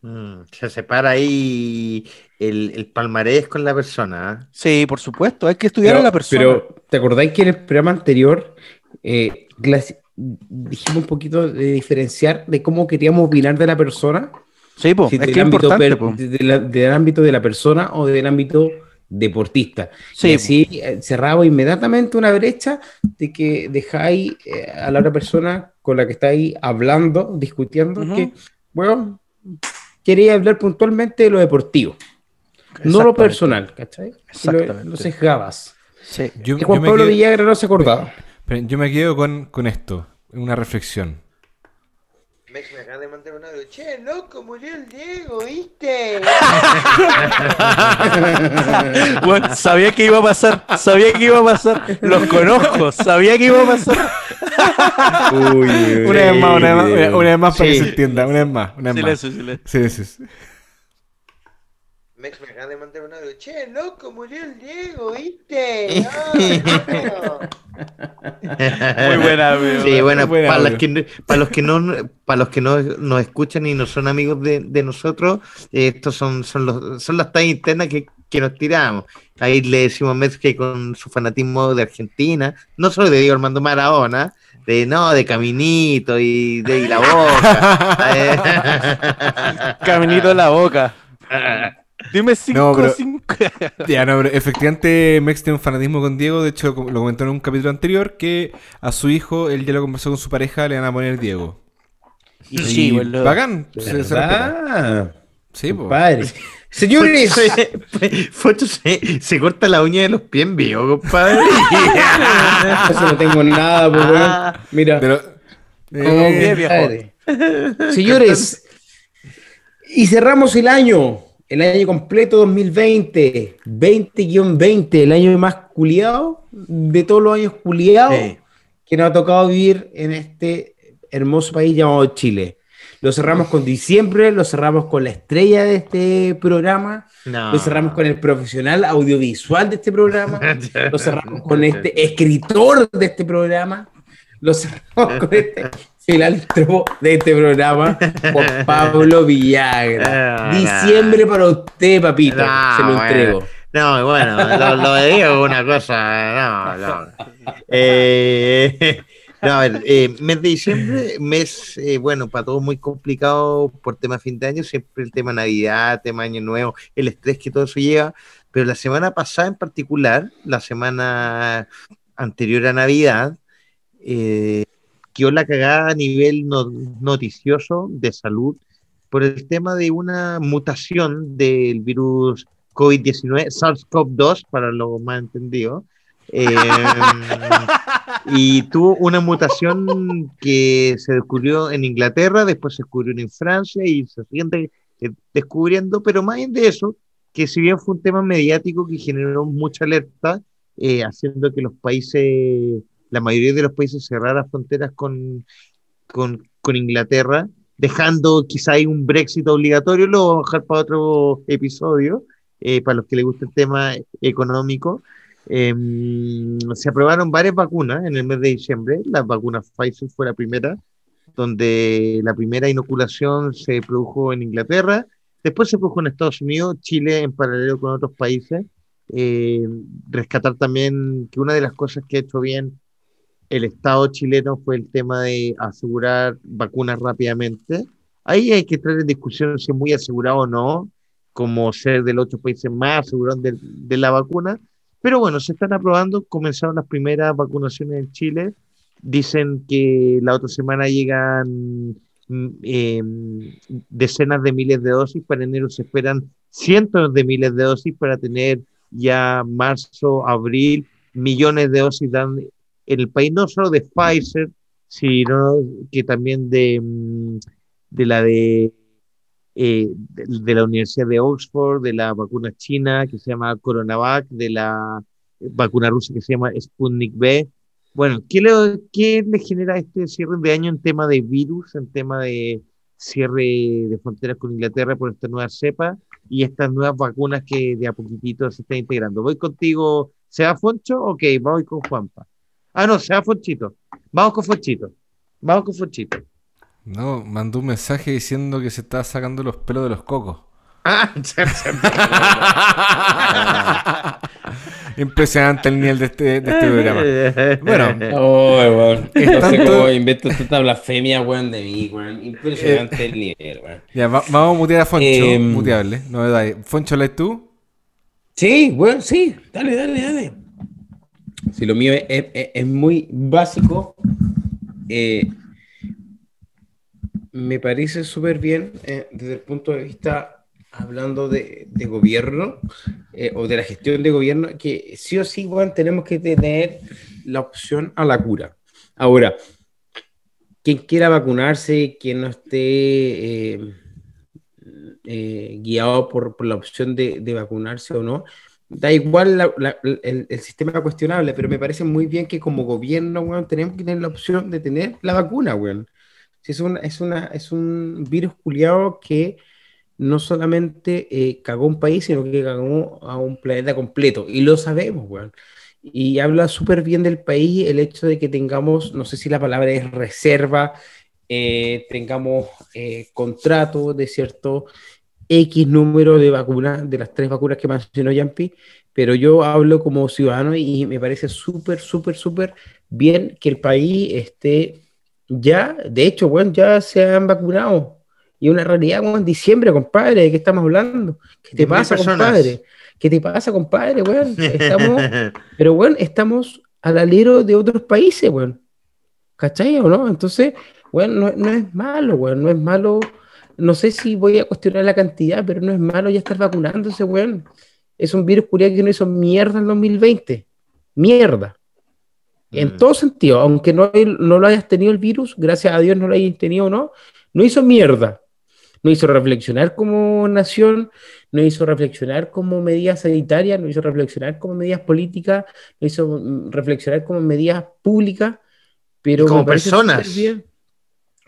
Mm, se separa ahí el, palmarés con la persona. ¿ah? Sí, por supuesto, hay que estudiar a la persona. Pero, ¿te acordáis que en el programa anterior eh, dijimos un poquito de diferenciar de cómo queríamos opinar de la persona? Sí, pues, es que ámbito, del ámbito de la persona o del ámbito deportista. Sí. Y así eh, cerraba inmediatamente una brecha de que dejáis eh, a la otra persona con la que estáis hablando, discutiendo, que, bueno, quería hablar puntualmente de lo deportivo, no lo personal, ¿cachai? Exactamente. Lo, sesgabas. Sí. Yo, y Juan Pablo Villagra no se acordaba. Pero yo me quedo con, con esto, una reflexión. me acaba de mandar un audio. Che, loco, murió el Diego, ¿viste? bueno, sabía que iba a pasar, sabía que iba a pasar. Los conozco, sabía que iba a pasar. Uy, una vez más, una vez más, una vez más para que se entienda, una vez más, una vez más. Silencio, silencio. Sí, sí. Mex me acaba de mandar un audio. Che, loco, murió el Diego, ¿viste? No, Muy buena, amigo. Sí, bueno, para, los que, para, los que, no, para los que no nos escuchan y no son amigos de, de nosotros, estos son, son, los, son las tallas internas que, que nos tiramos. Ahí le decimos a Mex que con su fanatismo de Argentina, no solo de Diego Armando Maradona, de no, de Caminito y de la boca. Caminito en la boca. Dime 5 Ya, no, pero efectivamente Mex tiene un fanatismo con Diego. De hecho, lo comentó en un capítulo anterior que a su hijo, él ya lo conversó con su pareja, le van a poner Diego. Y, sí, boludo. Bacán. Se, sí, pues. Padre. Señores, Focho se, se, corta la uña de los pies en vivo, compadre. Eso no tengo nada, pues, Mira. Pero, eh, Señores, y cerramos el año el año completo 2020, 20-20, el año más culiado de todos los años culiados que nos ha tocado vivir en este hermoso país llamado Chile. Lo cerramos con diciembre, lo cerramos con la estrella de este programa, lo cerramos con el profesional audiovisual de este programa, lo cerramos con este escritor de este programa, lo cerramos con este filántropo de este programa por Pablo Villagra. Ah, Diciembre para usted, papito. se lo entrego. No, bueno, lo, digo una cosa. No, no. Eh, no, a ver, eh, mes de diciembre, mes, eh, bueno, para todos muy complicado por tema fin de año, siempre el tema Navidad, tema Año Nuevo, el estrés que todo eso lleva. Pero la semana pasada en particular, la semana anterior a Navidad, eh, quedó la cagada a nivel noticioso de salud por el tema de una mutación del virus COVID-19, SARS-CoV-2, para lo más entendido. Em, y tuvo una mutación que se descubrió en Inglaterra, después se descubrió en Francia y se sigue eh, descubriendo, pero más bien de eso, que si bien fue un tema mediático que generó mucha alerta, eh, haciendo que los países la mayoría de los países cerraran fronteras con, con, Inglaterra, dejando quizá ahí un Brexit obligatorio, lo vamos a dejar para otro episodio, eh, para los que les gusta el tema económico. Em, se aprobaron varias vacunas en el mes de diciembre, la vacuna Pfizer fue la primera, donde la primera inoculación se produjo en Inglaterra, después se produjo en Estados Unidos, Chile en paralelo con otros países. Eh, rescatar también que una de las cosas que ha hecho bien el Estado chileno fue el tema de asegurar vacunas rápidamente. Ahí hay que entrar en discusión si es muy asegurado o no, como ser de los ocho países más asegurados de la vacuna. Pero bueno, se están aprobando, comenzaron las primeras vacunaciones en Chile. Dicen que la otra semana llegan mm, em, decenas de miles de dosis, para enero se esperan cientos de miles de dosis para tener ya marzo, abril, millones de dosis dan en el país, no solo de Pfizer, sino que también de, mm, de la de, eh, de, la Universidad de Oxford, de la vacuna china que se llama Coronavac, de la vacuna rusa que se llama Sputnik B. Bueno, ¿qué le, ¿qué le genera este cierre de año en tema de virus, en tema de cierre de fronteras con Inglaterra por esta nueva cepa y estas nuevas vacunas que de a poquitito se están integrando? Voy contigo, ¿sea Foncho? Ok, voy con Juanpa. Ah, no, sea Fonchito. Vamos con Fonchito. Vamos con Fonchito. No, mandó un mensaje diciendo que se está sacando los pelos de los cocos. Ah, Impresionante el nivel de este, de este programa. Bueno, oh, weón. No sé cómo invento esta blasfemia, weón, de mí, weón. Impresionante el nivel, weón. Ya, va, vamos a mutear a Foncho. Eh, muteable, novedad. Foncho, ¿lees tú? Sí, weón, sí. Dale, dale, dale. Si lo mío es, es, es muy básico, eh, me parece súper bien eh, desde el punto de vista hablando de, gobierno eh, o de la gestión de gobierno, que sí o sí, bueno, tenemos que tener la opción a la cura. Ahora, quien quiera vacunarse, quien no esté eh, guiado por, la opción de, vacunarse o no, da igual el, el, sistema cuestionable, pero me parece muy bien que como gobierno, bueno, tenemos que tener la opción de tener la vacuna, bueno. Es, una, es, una, es un virus culiado que no solamente eh, cagó un país, sino que cagó a un planeta completo. Y lo sabemos, weón. Y habla súper bien del país el hecho de que tengamos, no sé si la palabra es reserva, eh, tengamos eh, contrato de cierto X número de vacunas, de las tres vacunas que mencionó Yampi, pero yo hablo como ciudadano y me parece súper, súper, súper bien que el país esté ya, de hecho, bueno, ya se han vacunado y una realidad como en diciembre, compadre, ¿de qué estamos hablando? ¿Qué te pasa, compadre? ¿Qué te pasa, compadre, weón? Estamos, pero, weón, estamos al alero de otros países, weón. ¿Cachai o no? Entonces, weón, no, no es malo, weón, no es malo. No sé si voy a cuestionar la cantidad, pero no es malo ya estar vacunándose, weón. Es un virus curioso que no hizo mierda en 2020. Mierda. En mm. todo sentido, aunque no, no lo hayas tenido el virus, gracias a Dios no lo hayas tenido o no, no hizo mierda no hizo reflexionar como nación, no hizo reflexionar como medidas sanitarias, no hizo reflexionar como medidas políticas, no hizo mm, reflexionar como medidas públicas, pero como personas.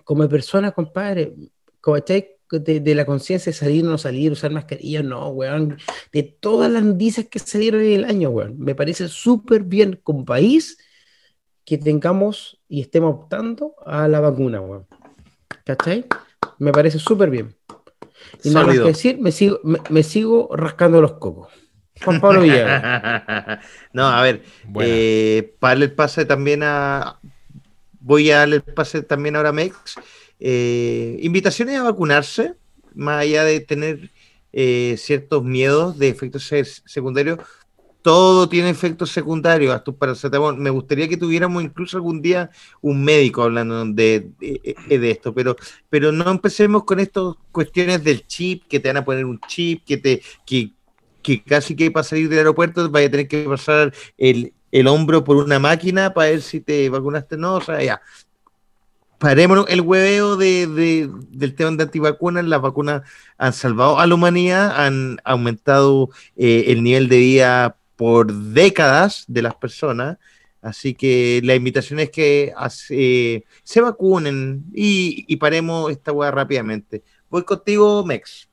como personas, compadre, como de, de, la conciencia de salir, no salir, usar mascarilla, no, weón, de todas las noticias que salieron en el año, weón, me parece súper bien como país que tengamos y estemos optando a la vacuna, weón. ¿Cachai? Me parece súper bien. Y nada más que decir, me sigo, me, sigo rascando los cocos. Juan Pablo Villegas. no, a ver, eh, para darle el pase también a. Voy a darle el pase también ahora a Mex. Eh, invitaciones a vacunarse, más allá de tener eh, ciertos miedos de efectos secundarios todo tiene efectos secundarios, hasta paracetamol. Me gustaría que tuviéramos incluso algún día un médico hablando de, de, esto, pero, pero no empecemos con estas cuestiones del chip, que te van a poner un chip, que te que, que casi que para salir del aeropuerto vaya a tener que pasar el, el hombro por una máquina para ver si te vacunaste o no, o sea, ya. Paremos el hueveo de, de, del tema de antivacunas. Las vacunas han salvado a la humanidad, han aumentado eh, el nivel de vida por décadas de las personas. Así que la invitación es que eh, se vacunen y, paremos esta hueá rápidamente. Voy contigo, Mex.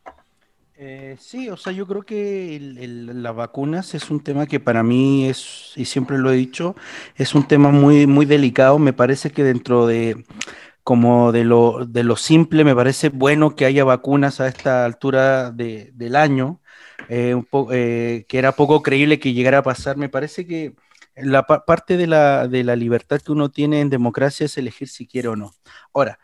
Eh, sí, o sea, yo creo que las vacunas es un tema que para mí es, y siempre lo he dicho, es un tema muy, muy delicado. Me parece que dentro de como de lo, de lo simple, me parece bueno que haya vacunas a esta altura del año, eh, eh, que era poco creíble que llegara a pasar. Me parece que la parte de la, de la libertad que uno tiene en democracia es elegir si quiere o no. Ahora,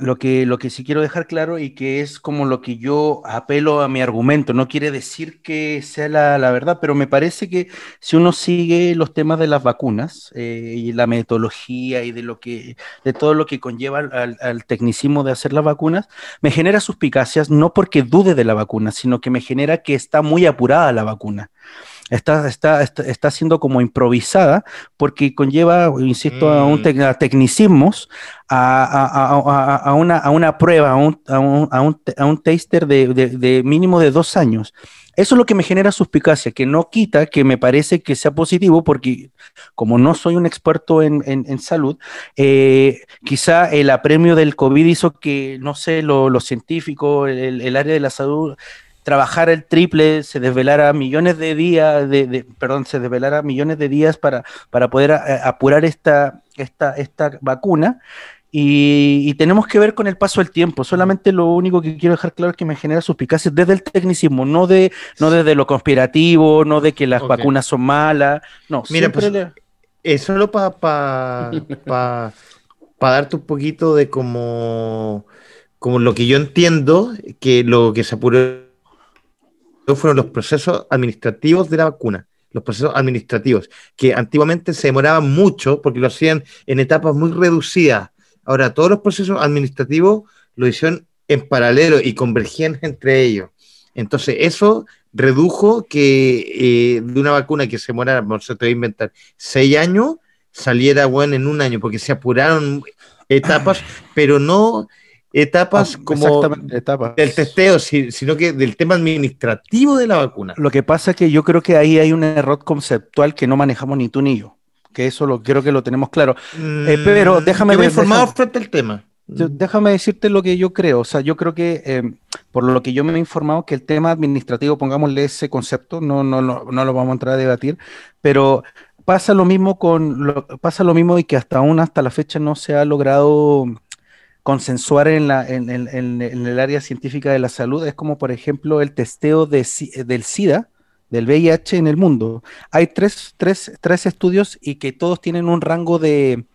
lo que, lo que sí quiero dejar claro y que es como lo que yo apelo a mi argumento, no quiere decir que sea la, verdad, pero me parece que si uno sigue los temas de las vacunas eh, y la metodología y de, lo que, de todo lo que conlleva al, al, tecnicismo de hacer las vacunas, me genera suspicacias no porque dude de la vacuna, sino que me genera que está muy apurada la vacuna está, está, está, siendo como improvisada porque conlleva, insisto, a, un mm. tecnicismos, a, una, a una prueba, a un, a un, a un, taster de, mínimo de dos años. Eso es lo que me genera suspicacia, que no quita que me parece que sea positivo, porque como no soy un experto en, salud, eh, quizá el apremio del COVID hizo que, no sé, lo, lo científico, el, área de la salud trabajar el triple, se desvelara millones de días, de, perdón, se desvelara millones de días para, para poder eh, apurar esta, esta, esta vacuna. Y, tenemos que ver con el paso del tiempo. Solamente lo único que quiero dejar claro es que me genera suspicacias desde el tecnicismo, no de no desde lo conspirativo, no de que las vacunas son malas. No, Mira, pues, es solo para pa, darte un poquito de como, como lo que yo entiendo, que lo que se apuró fueron los procesos administrativos de la vacuna, los procesos administrativos, que antiguamente se demoraban mucho porque lo hacían en etapas muy reducidas. Ahora, todos los procesos administrativos lo hicieron en paralelo y convergían entre ellos. Entonces, eso redujo que eh, de una vacuna que se demorara, no se te voy a inventar, seis años, saliera bueno en un año, porque se apuraron etapas, pero no etapas ah, como etapas. del testeo, sino que del tema administrativo de la vacuna. Lo que pasa es que yo creo que ahí hay un error conceptual que no manejamos ni tú ni yo, que eso lo creo que lo tenemos claro. Eh, mm, pero déjame... Yo informado frente al tema. déjame decirte lo que yo creo, o sea, yo creo que em, por lo que yo me he informado que el tema administrativo, pongámosle ese concepto, no, no, no, no lo vamos a entrar a debatir, pero pasa lo mismo con lo, pasa lo mismo y que hasta aún hasta la fecha no se ha logrado consensuar en, la, en, el área científica de la salud es como, por ejemplo, el testeo de, del SIDA, del VIH en el mundo. Hay tres, estudios y que todos tienen un rango de,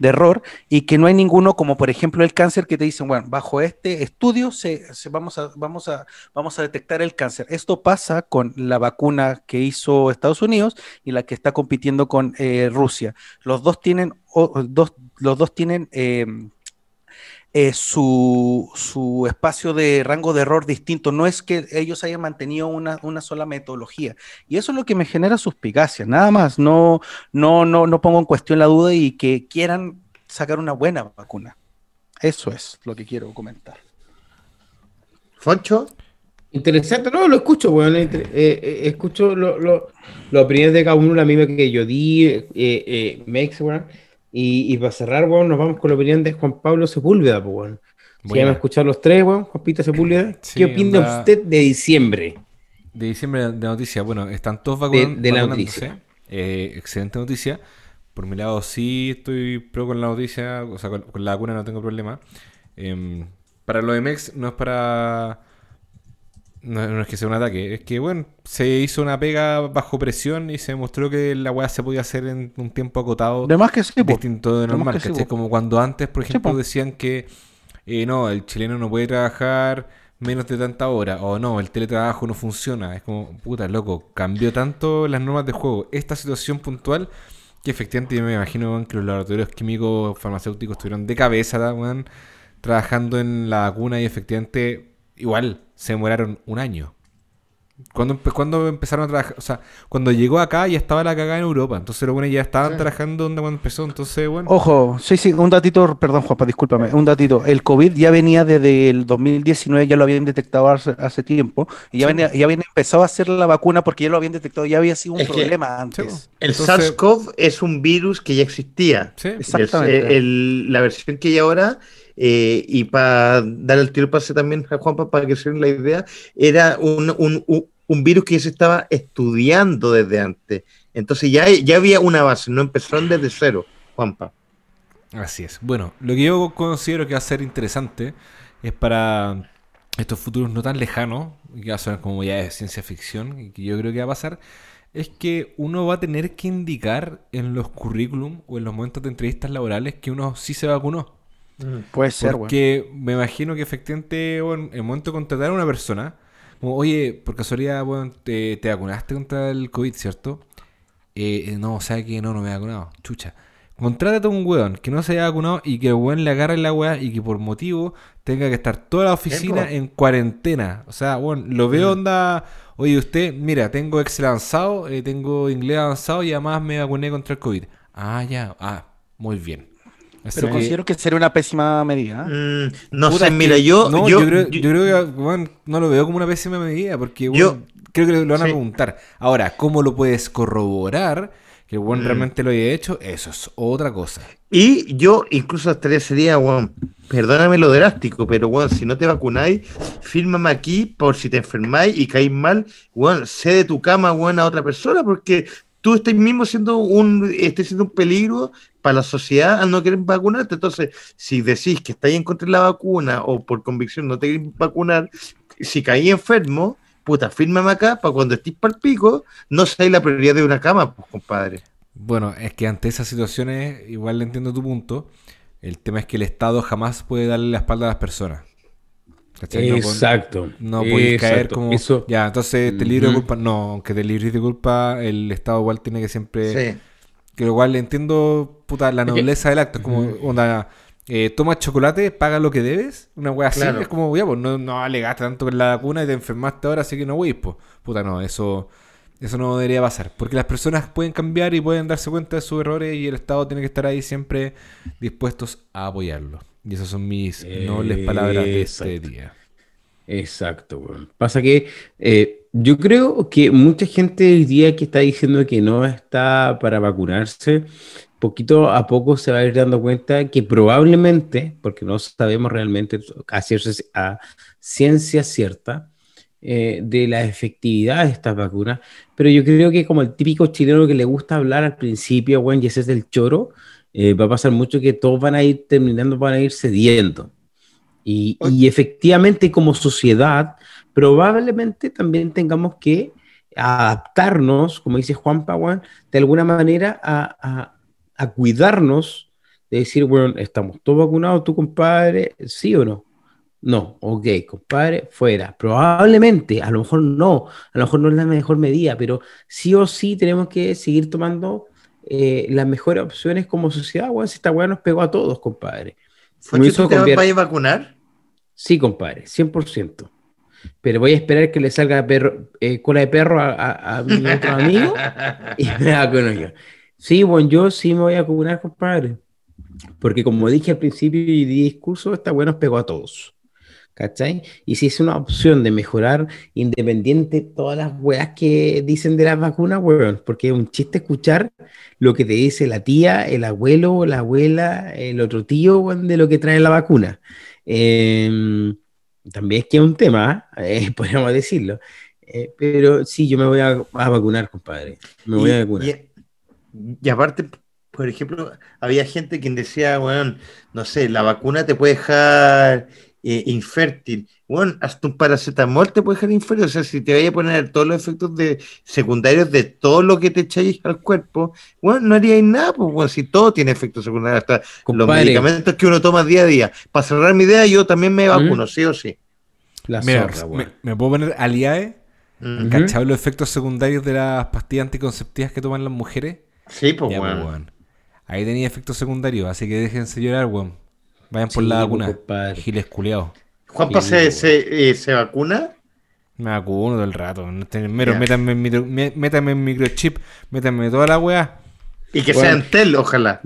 error y que no hay ninguno, como por ejemplo el cáncer, que te dicen, bueno, bajo este estudio se, vamos, a, vamos, a, vamos a detectar el cáncer. Esto pasa con la vacuna que hizo Estados Unidos y la que está compitiendo con eh, Rusia. Los dos tienen, dos, los dos tienen eh, eh, su, espacio de rango de error distinto. No es que ellos hayan mantenido una, sola metodología. Y eso es lo que me genera suspicacia. Nada más. No, no, no, no pongo en cuestión la duda y que quieran sacar una buena vacuna. Eso es lo que quiero comentar. Foncho. Interesante, no, lo escucho, bueno, eh, eh, escucho lo, lo, los opiniones de cada uno, la misma que yo di, eh, eh, Mex, bueno, y, para cerrar, bueno, nos vamos con la opinión de Juan Pablo Sepúlveda, pues, bueno. Si a escuchar los tres, bueno, Juan Pito Sepúlveda. ¿Qué opina usted de diciembre? De diciembre de noticia, bueno, están todos vacunando, de, la noticia. Eh, excelente noticia. Por mi lado, sí estoy pro con la noticia, o sea, con, la vacuna no tengo problema. Em, para lo de MEX no es para no, es que sea un ataque, es que bueno, se hizo una pega bajo presión y se demostró que la weá se podía hacer en un tiempo acotado. De más que sí, distinto de normal, Como cuando antes, por ejemplo, decían que eh, no, el chileno no puede trabajar menos de tanta hora, o no, el teletrabajo no funciona. Es como, puta, loco, cambió tanto las normas de juego. Esta situación puntual, que efectivamente yo me imagino que los laboratorios químicos farmacéuticos estuvieron de cabeza, trabajando en la vacuna y efectivamente, igual, se demoraron un año. Cuando, cuando empezaron a trabajar, o sea, cuando llegó acá ya estaba la cagada en Europa, entonces los buenos ya estaban trabajando donde cuando empezó, entonces bueno. Ojo, sí, sí, un datito, perdón Juanpa, discúlpame, un datito, el COVID ya venía desde el 2019, ya lo habían detectado hace, tiempo, y ya, venía, ya habían empezado a hacer la vacuna porque ya lo habían detectado, ya había sido un problema antes. el SARS-CoV es un virus que ya existía, sí. exactamente. la versión que hay ahora eh, y para dar el tiro pase también a Juanpa para que se den la idea, era un, un, virus que ya se estaba estudiando desde antes. Entonces ya, ya había una base, no empezaron desde cero, Juanpa. Así es. Bueno, lo que yo considero que va a ser interesante es para estos futuros no tan lejanos, que va a ser como ya de ciencia ficción, y que yo creo que va a pasar, es que uno va a tener que indicar en los currículum o en los momentos de entrevistas laborales que uno sí se vacunó. Puede ser, Porque me imagino que efectivamente, en el momento de contratar a una persona, como, oye, por casualidad, bueno, te, te vacunaste contra el COVID, ¿cierto? Eh, no, o sea que no, no me he vacunado. Chucha. Contrátate a un weón que no se haya vacunado y que el weón le agarre la weá y que por motivo tenga que estar toda la oficina en cuarentena. O sea, bueno, lo veo mm. onda. Oye, usted, mira, tengo Excel avanzado, eh, tengo inglés avanzado y además me vacuné contra el COVID. Ah, ya, ah, muy bien. Pero considero que sería una pésima medida. ¿eh? Mm, no sé, mira, yo, yo, creo, que no lo veo como una pésima medida porque yo, creo que lo van a preguntar. Ahora, ¿cómo lo puedes corroborar? Que el mm. realmente lo haya hecho, eso es otra cosa. Y yo incluso hasta ese día, bueno, perdóname lo drástico, pero bueno, si no te vacunáis, fírmame aquí por si te enfermáis y caís mal, bueno, cede tu cama, bueno, a otra persona, porque tú estás mismo siendo un, estás siendo un peligro para la sociedad al no querer vacunarte. Entonces, si decís que estáis en contra de la vacuna o por convicción no te querés vacunar, si caí enfermo, puta, fírmame acá para cuando estés para el pico, no seáis la prioridad de una cama, pues, compadre. Bueno, es que ante esas situaciones, igual le entiendo tu punto. El tema es que el Estado jamás puede darle la espalda a las personas. Exacto. No, puedes caer como. Ya, entonces te libro de culpa. No, aunque te libres de culpa, el Estado igual tiene que siempre. Sí. Que igual entiendo, puta, la nobleza del acto. Es como, onda, eh, toma chocolate, paga lo que debes. Una wea así. Es como, ya, pues no, no alegaste tanto con la vacuna y te enfermaste ahora, así que no wey, pues. Puta, no, eso. Eso no debería pasar, porque las personas pueden cambiar y pueden darse cuenta de sus errores y el Estado tiene que estar ahí siempre dispuestos a apoyarlo. Y esas son mis nobles palabras de este día. Exacto, Pasa que eh, yo creo que mucha gente hoy día que está diciendo que no está para vacunarse, poquito a poco se va a ir dando cuenta que probablemente, porque no sabemos realmente a, ciencia cierta, eh, de la efectividad de estas vacunas, pero yo creo que como el típico chileno que le gusta hablar al principio, bueno, y ese es el choro, eh, va a pasar mucho que todos van a ir terminando, van a ir cediendo. Y, y efectivamente como sociedad, probablemente también tengamos que adaptarnos, como dice Juan Paguán, de alguna manera a, a, a, cuidarnos, de decir, bueno, estamos todos vacunados, tu compadre, sí o no. No, ok, compadre, fuera. Probablemente, a lo mejor no, a lo mejor no es la mejor medida, pero sí o sí tenemos que seguir tomando eh, las mejores opciones como sociedad, weón. Si esta weá nos pegó a todos, compadre. ¿Fue que te vas a vacunar? Sí, compadre, 100%. Pero voy a esperar que le salga perro, eh, cola de perro a, mi otro amigo y me vacuno yo. Sí, bueno, yo sí me voy a vacunar, compadre. Porque como dije al principio y di discurso, esta weá nos pegó a todos. ¿cachai? Y si es una opción de mejorar independiente todas las weas que dicen de las vacunas, weón, porque es un chiste escuchar lo que te dice la tía, el abuelo, la abuela, el otro tío, weón, de lo que trae la vacuna. Em, también es que es un tema, ¿eh? podríamos decirlo. Eh, pero sí, yo me voy a, vacunar, compadre. Me voy a vacunar. Y, aparte, por ejemplo, había gente quien decía, bueno, no sé, la vacuna te puede dejar eh, infértil. Bueno, hasta un paracetamol te puede dejar infértil. O sea, si te vaya a poner todos los efectos de, secundarios de todo lo que te echáis al cuerpo, bueno, no haríais nada, pues bueno, si todo tiene efectos secundarios, hasta los medicamentos que uno toma día a día. Para cerrar mi idea, yo también me vacuno, sí o sí. La Mira, me, puedo poner aliae, ¿cachado los efectos secundarios de las pastillas anticonceptivas que toman las mujeres? Sí, pues, bueno. Pues, Ahí tenía efectos secundarios, así que déjense llorar, weón. Vayan por la vacuna. Giles culiados. ¿Juanpa se, se, eh, se, vacuna? Me vacuno todo el rato. Mero, métanme, en métanme en microchip, métanme toda la weá. Y que sea en tel, ojalá.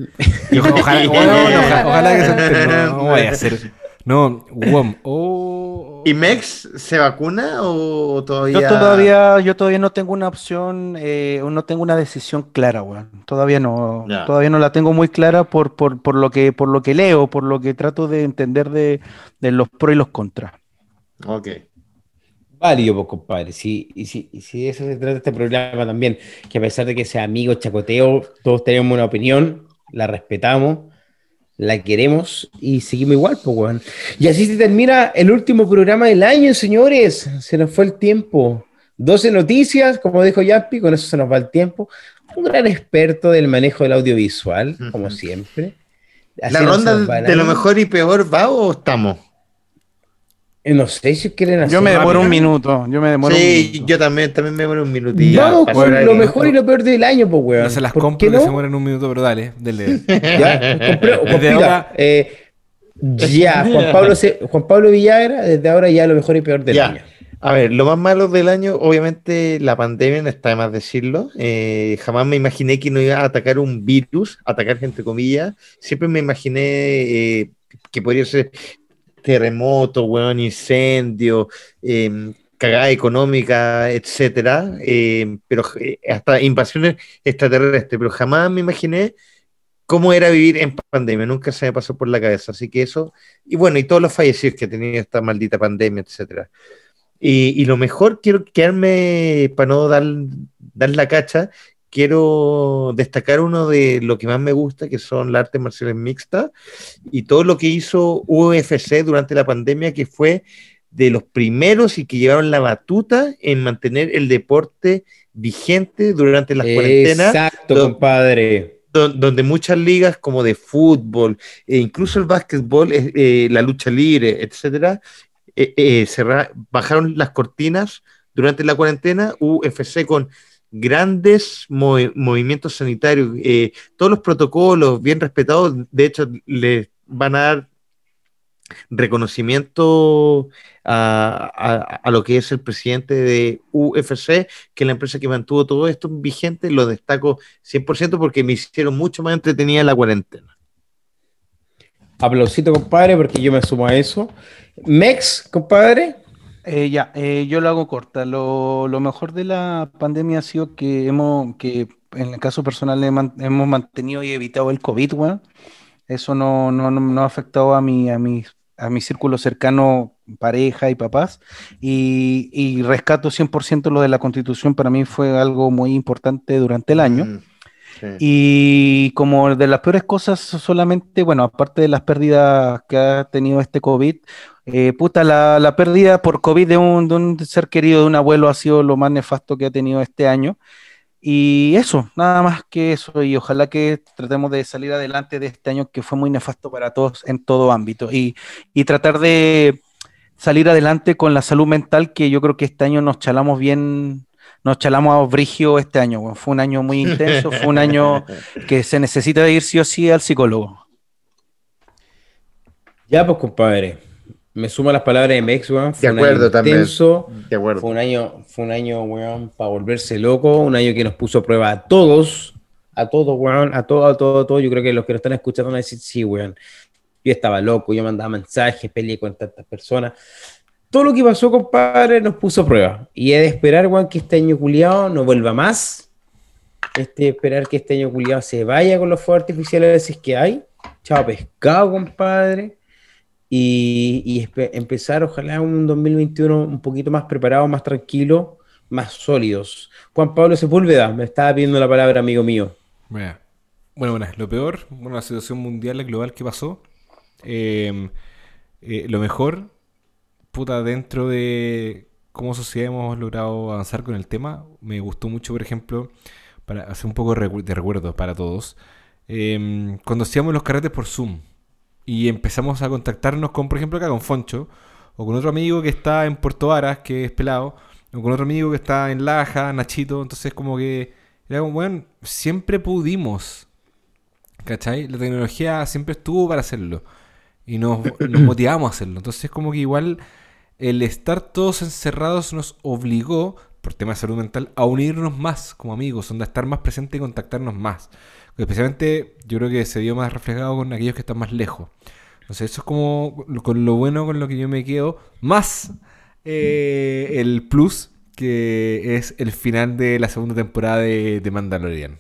ojalá, ojalá, que sea en tel. No, no voy a hacer. No, WOM. Oh. ¿Y Mex se vacuna o todavía? Yo todavía, yo todavía no tengo una opción, eh, no tengo una decisión clara, weón. Todavía no, todavía no la tengo muy clara por, por, por, lo que, por lo que leo, por lo que trato de entender de, de los pros y los contras. Ok. Válido, pues, compadre. Sí, y, si, y si de eso se trata este programa también, que a pesar de que sea amigo, chacoteo, todos tenemos una opinión, la respetamos la queremos y seguimos igual, pues, weón. Y así se termina el último programa del año, señores. Se nos fue el tiempo. 12 noticias, como dijo Yappi, con eso se nos va el tiempo. Un gran experto del manejo del audiovisual, como siempre. ¿La ronda de lo mejor y peor va o estamos? Eh, no sé si quieren hacer. Yo me demoro un minuto. Yo me demoro sí, yo también, también me demoro un minutito. Vamos con lo mejor y lo peor del año, pues, weón. No se las compro no? se mueren un minuto, pero dale, dale. ya, compré, ahora... eh, ya, Juan Pablo, Juan Pablo Villagra, desde ahora ya lo mejor y peor del año. A ver, lo más malo del año, obviamente la pandemia, no está de más decirlo. Eh, jamás me imaginé que no iba a atacar un virus, atacar gente comillas. Siempre me imaginé eh, que podría ser terremoto, weón, incendio, eh, cagada económica, etcétera, em, pero eh, hasta invasiones extraterrestres, pero jamás me imaginé cómo era vivir en pandemia, nunca se me pasó por la cabeza, así que eso, y bueno, y todos los fallecidos que ha tenido esta maldita pandemia, etcétera. Y, y, lo mejor, quiero quedarme, para no dar, dar la cacha, quiero destacar uno de lo que más me gusta, que son las artes marciales mixtas y todo lo que hizo UFC durante la pandemia, que fue de los primeros y que llevaron la batuta en mantener el deporte vigente durante las cuarentenas. Exacto, compadre. Donde muchas ligas como de fútbol, e incluso el básquetbol, eh, la lucha libre, etcétera, eh, eh, bajaron las cortinas durante la cuarentena, UFC con grandes movimientos sanitarios, eh, todos los protocolos bien respetados, de hecho, les van a dar reconocimiento a, lo que es el presidente de UFC, que es la empresa que mantuvo todo esto vigente, lo destaco 100% porque me hicieron mucho más entretenida la cuarentena. Aplausito, compadre, porque yo me sumo a eso. Mex, compadre. Eh, ya, eh, yo lo hago corta. Lo, mejor de la pandemia ha sido que hemos, que en el caso personal hemos mantenido y evitado el COVID, Eso no, no, no, ha afectado a mi, a mi, a mi círculo cercano, pareja y papás. Y, y rescato 100% lo de la constitución, para mí fue algo muy importante durante el año. Mm, y como de las peores cosas, solamente, bueno, aparte de las pérdidas que ha tenido este COVID, eh, puta, la, pérdida por COVID de un, ser querido, de un abuelo, ha sido lo más nefasto que ha tenido este año. Y eso, nada más que eso. Y ojalá que tratemos de salir adelante de este año que fue muy nefasto para todos en todo ámbito. Y, tratar de salir adelante con la salud mental, que yo creo que este año nos chalamos bien, nos chalamos a Brigio este año. fue un año muy intenso, fue un año que se necesita ir sí o sí al psicólogo. Ya, pues, compadre me sumo a las palabras de Mex, weón. Fue de acuerdo un año intenso, De acuerdo. Fue un año, fue un año, weón, para volverse loco. Un año que nos puso a prueba a todos. A todos, weón. A todo, a todo, a todo. Yo creo que los que nos están escuchando van a decir, sí, weón. Yo estaba loco, yo mandaba mensajes, peleé con tantas personas. Todo lo que pasó, compadre, nos puso a prueba. Y he de esperar, weón, que este año culiado no vuelva más. Este, esperar que este año culiado se vaya con los fuegos artificiales si es que hay. Chao pescado, compadre y, empezar, ojalá, un 2021 un poquito más preparado, más tranquilo, más sólidos. Juan Pablo Sepúlveda, me estaba pidiendo la palabra, amigo mío. Bueno, bueno, lo peor, bueno, la situación mundial, global que pasó. Em, eh, lo mejor, puta, dentro de cómo sociedad hemos logrado avanzar con el tema, me gustó mucho, por ejemplo, para hacer un poco de recuerdo para todos, em, cuando hacíamos los carretes por Zoom y empezamos a contactarnos con, por ejemplo, acá con Foncho, o con otro amigo que está en Puerto Varas, que es pelado, o con otro amigo que está en Laja, Nachito, entonces como que era como, bueno, siempre pudimos, ¿cachai? La tecnología siempre estuvo para hacerlo y nos, nos motivamos a hacerlo, entonces como que igual el estar todos encerrados nos obligó, por tema de salud mental, a unirnos más como amigos, donde estar más presente y contactarnos más. Especialmente yo creo que se vio más reflejado con aquellos que están más lejos. Entonces eso es como con lo bueno con lo que yo me quedo. Más eh, el plus que es el final de la segunda temporada de, de Mandalorian.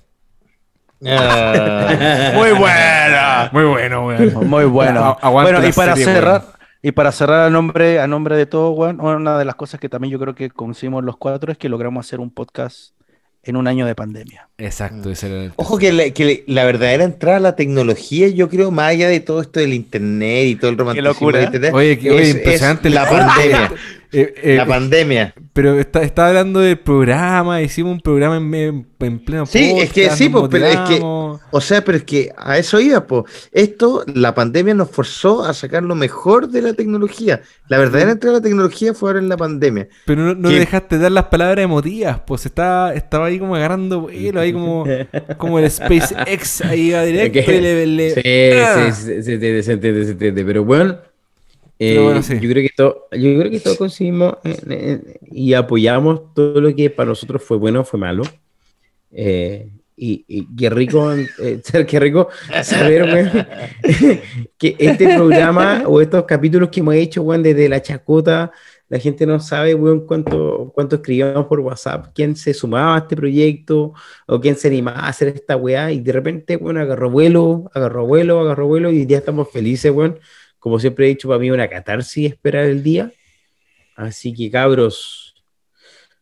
Ah. muy buena. Muy bueno, Muy bueno. bueno, y para cerrar, y para cerrar a nombre, a nombre de todo, una de las cosas que también yo creo que conseguimos los cuatro es que logramos hacer un podcast en un año de pandemia. Exacto. Ese Ojo que la, que la, verdadera entrada a la tecnología, yo creo, más allá de todo esto del internet y todo el romanticismo. Qué locura. oye, qué, impresionante la pandemia. Eh, eh, La pandemia. pero está, está hablando del programa, hicimos un programa en, en- en pleno Sí, es que sí, pues, pero es que-. O sea, pero es que a eso iba, po. Esto, la pandemia nos forzó a sacar lo mejor de la tecnología. La verdadera entrada de la tecnología fue ahora en la pandemia. Pero no, no dejaste dar las palabras emotivas, pues está, estaba ahí como agarrando vuelo, ahí como, como el SpaceX, ahí iba directo Ok. y le, le- Sí, ¡Ah! sí, sí, se entiende, se entiende, se entiende. Pero bueno, eh, bueno, sí. yo creo que todo, yo creo que todos en- en- y apoyamos todo lo que para nosotros fue bueno, fue malo. Eh, y, y qué rico, eh, qué rico saber, weón, que este programa o estos capítulos que hemos hecho, weón, desde la chacota, la gente no sabe, weón, cuánto, cuánto escribíamos por WhatsApp, quién se sumaba a este proyecto, o quién se animaba a hacer esta weá, y de repente, bueno, agarró vuelo, agarró vuelo, agarró vuelo, y ya estamos felices, weón. Como siempre he dicho, para mí una catarsis esperar el día. Así que, cabros.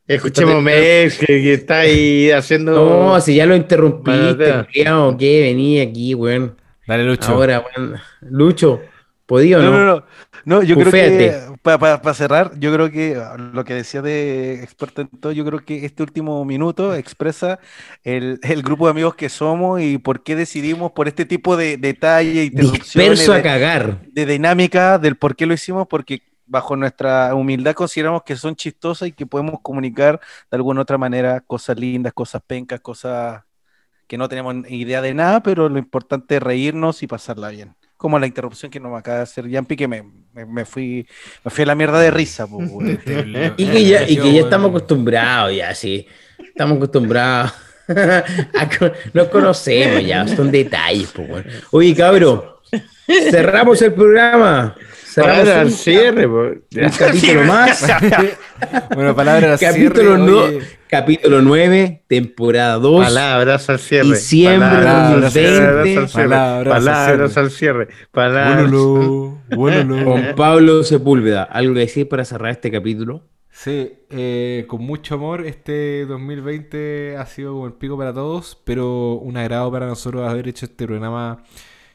Escuchemos, Mex, que, que está ahí haciendo. No, si ya lo interrumpiste, Manotea. culiao, ¿qué? Vení aquí, weón. Dale, Lucho. Ahora, weón. Lucho, ¿podía o No, no? no, no. No, yo creo que, para cerrar, yo creo que ah, lo que decía de experto en todo, yo creo que este último minuto expresa el, el grupo de amigos que somos y por qué decidimos por este tipo de detalles, interrupciones, Disperso a de, cagar. de dinámica, del por qué lo hicimos, porque bajo nuestra humildad consideramos que son chistosas y que podemos comunicar de alguna otra manera cosas lindas, cosas pencas, cosas que no tenemos idea de nada, pero lo importante es reírnos y pasarla bien. Como la interrupción que nos acaba de hacer Yampi, que me, me, me fui, me fui a la mierda de risa. po. Y que ya, y que ya estamos acostumbrados, ya, sí. Estamos acostumbrados. Nos conocemos ya, son detalles, weón. Oye, cabro, cerramos el programa. Palabra al cierre, un capítulo más. Bueno, palabra al capítulo, cierre, no- capítulo 9, temporada 2. Palabras al cierre. Diciembre Palabras 2020. al cierre. Palabras al Palabras al cierre. Palabras. Vuélolo, vuélolo. Con Pablo Sepúlveda. ¿Algo que decir para cerrar este capítulo? Sí, eh, con mucho amor, este 2020 ha sido como el pico para todos, pero un agrado para nosotros haber hecho este programa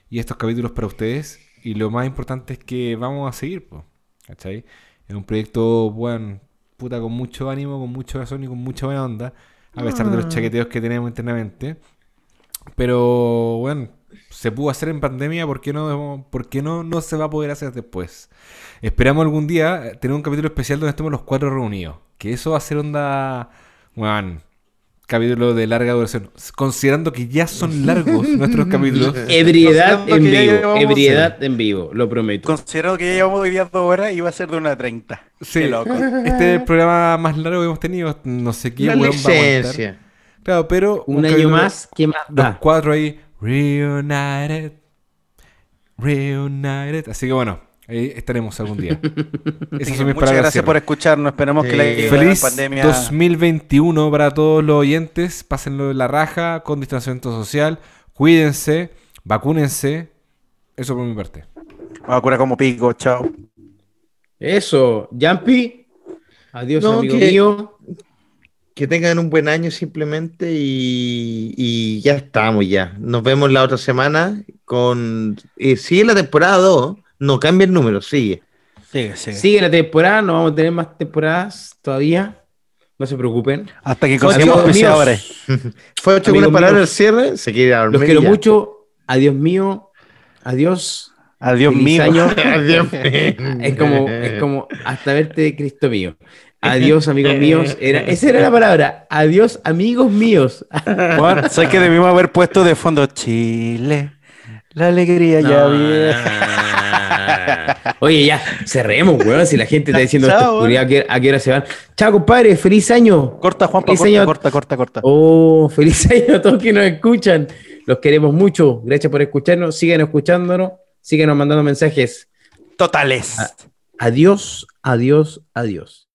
y estos capítulos para ustedes. Y lo más importante es que vamos a seguir, po, ¿cachai? Es un proyecto, bueno, puta, con mucho ánimo, con mucho corazón y con mucha buena onda, a pesar de los chaqueteos que tenemos internamente. Pero, bueno, se pudo hacer en pandemia, ¿por qué no, por qué no, no se va a poder hacer después? Esperamos algún día tener un capítulo especial donde estemos los cuatro reunidos. Que eso va a ser onda. Bueno, capítulo de larga duración. Considerando que ya son largos nuestros capítulos. Ebriedad Considerando en vivo. Ebriedad en vivo, lo prometo. Considerado que ya llevamos hoy día dos horas y va a ser de una 30. Sí, Qué loco. este es el programa más largo que hemos tenido. No sé qué La weón va a aguantar. licencia. Claro, pero. Un año capítulo- más, ¿qué más Los da? cuatro ahí. Reunited. Reunited. Así que bueno, ahí estaremos algún día. Esas son mis Muchas gracias cierre. por escucharnos. Esperemos que la, Feliz pandemia. 2021 para todos los oyentes. Pásenlo de la raja, con distanciamiento social. Cuídense, vacúnense. Eso por mi parte. Vacuna como pico. Chao. Eso, Jumpy. Adiós, No, amigo que- mío. Que tengan un buen año simplemente y, y ya estamos ya. Nos vemos la otra semana con... eh, sigue la temporada 2, no cambia el número, sigue. Sigue, sigue. Sigue la temporada, no vamos a tener más temporadas todavía. No se preocupen. Hasta que consigamos auspiciadores. Fue ocho una palabra al cierre, se quiere ir a Los dormir quiero mucho. Adiós mío. Adiós. Adiós mío. Adiós. Es como, es como hasta verte, Cristo mío. Adiós, amigos míos. Era, esa era la palabra. Adiós, amigos míos. Bueno, ¿sabes que debimos haber puesto de fondo Chile? La alegría ya No, Oye, ya, cerremos, weón. Si la gente está diciendo Chao, esta ¿a qué, a qué hora se van? Chao, compadre. Feliz año. Corta, Juanpa, Feliz corta, año. corta, corta, corta. Oh, feliz año a todos que nos escuchan. Los queremos mucho. Gracias por escucharnos. Sigan escuchándonos. Síganos mandando mensajes. Totales. Adiós, adiós, adiós.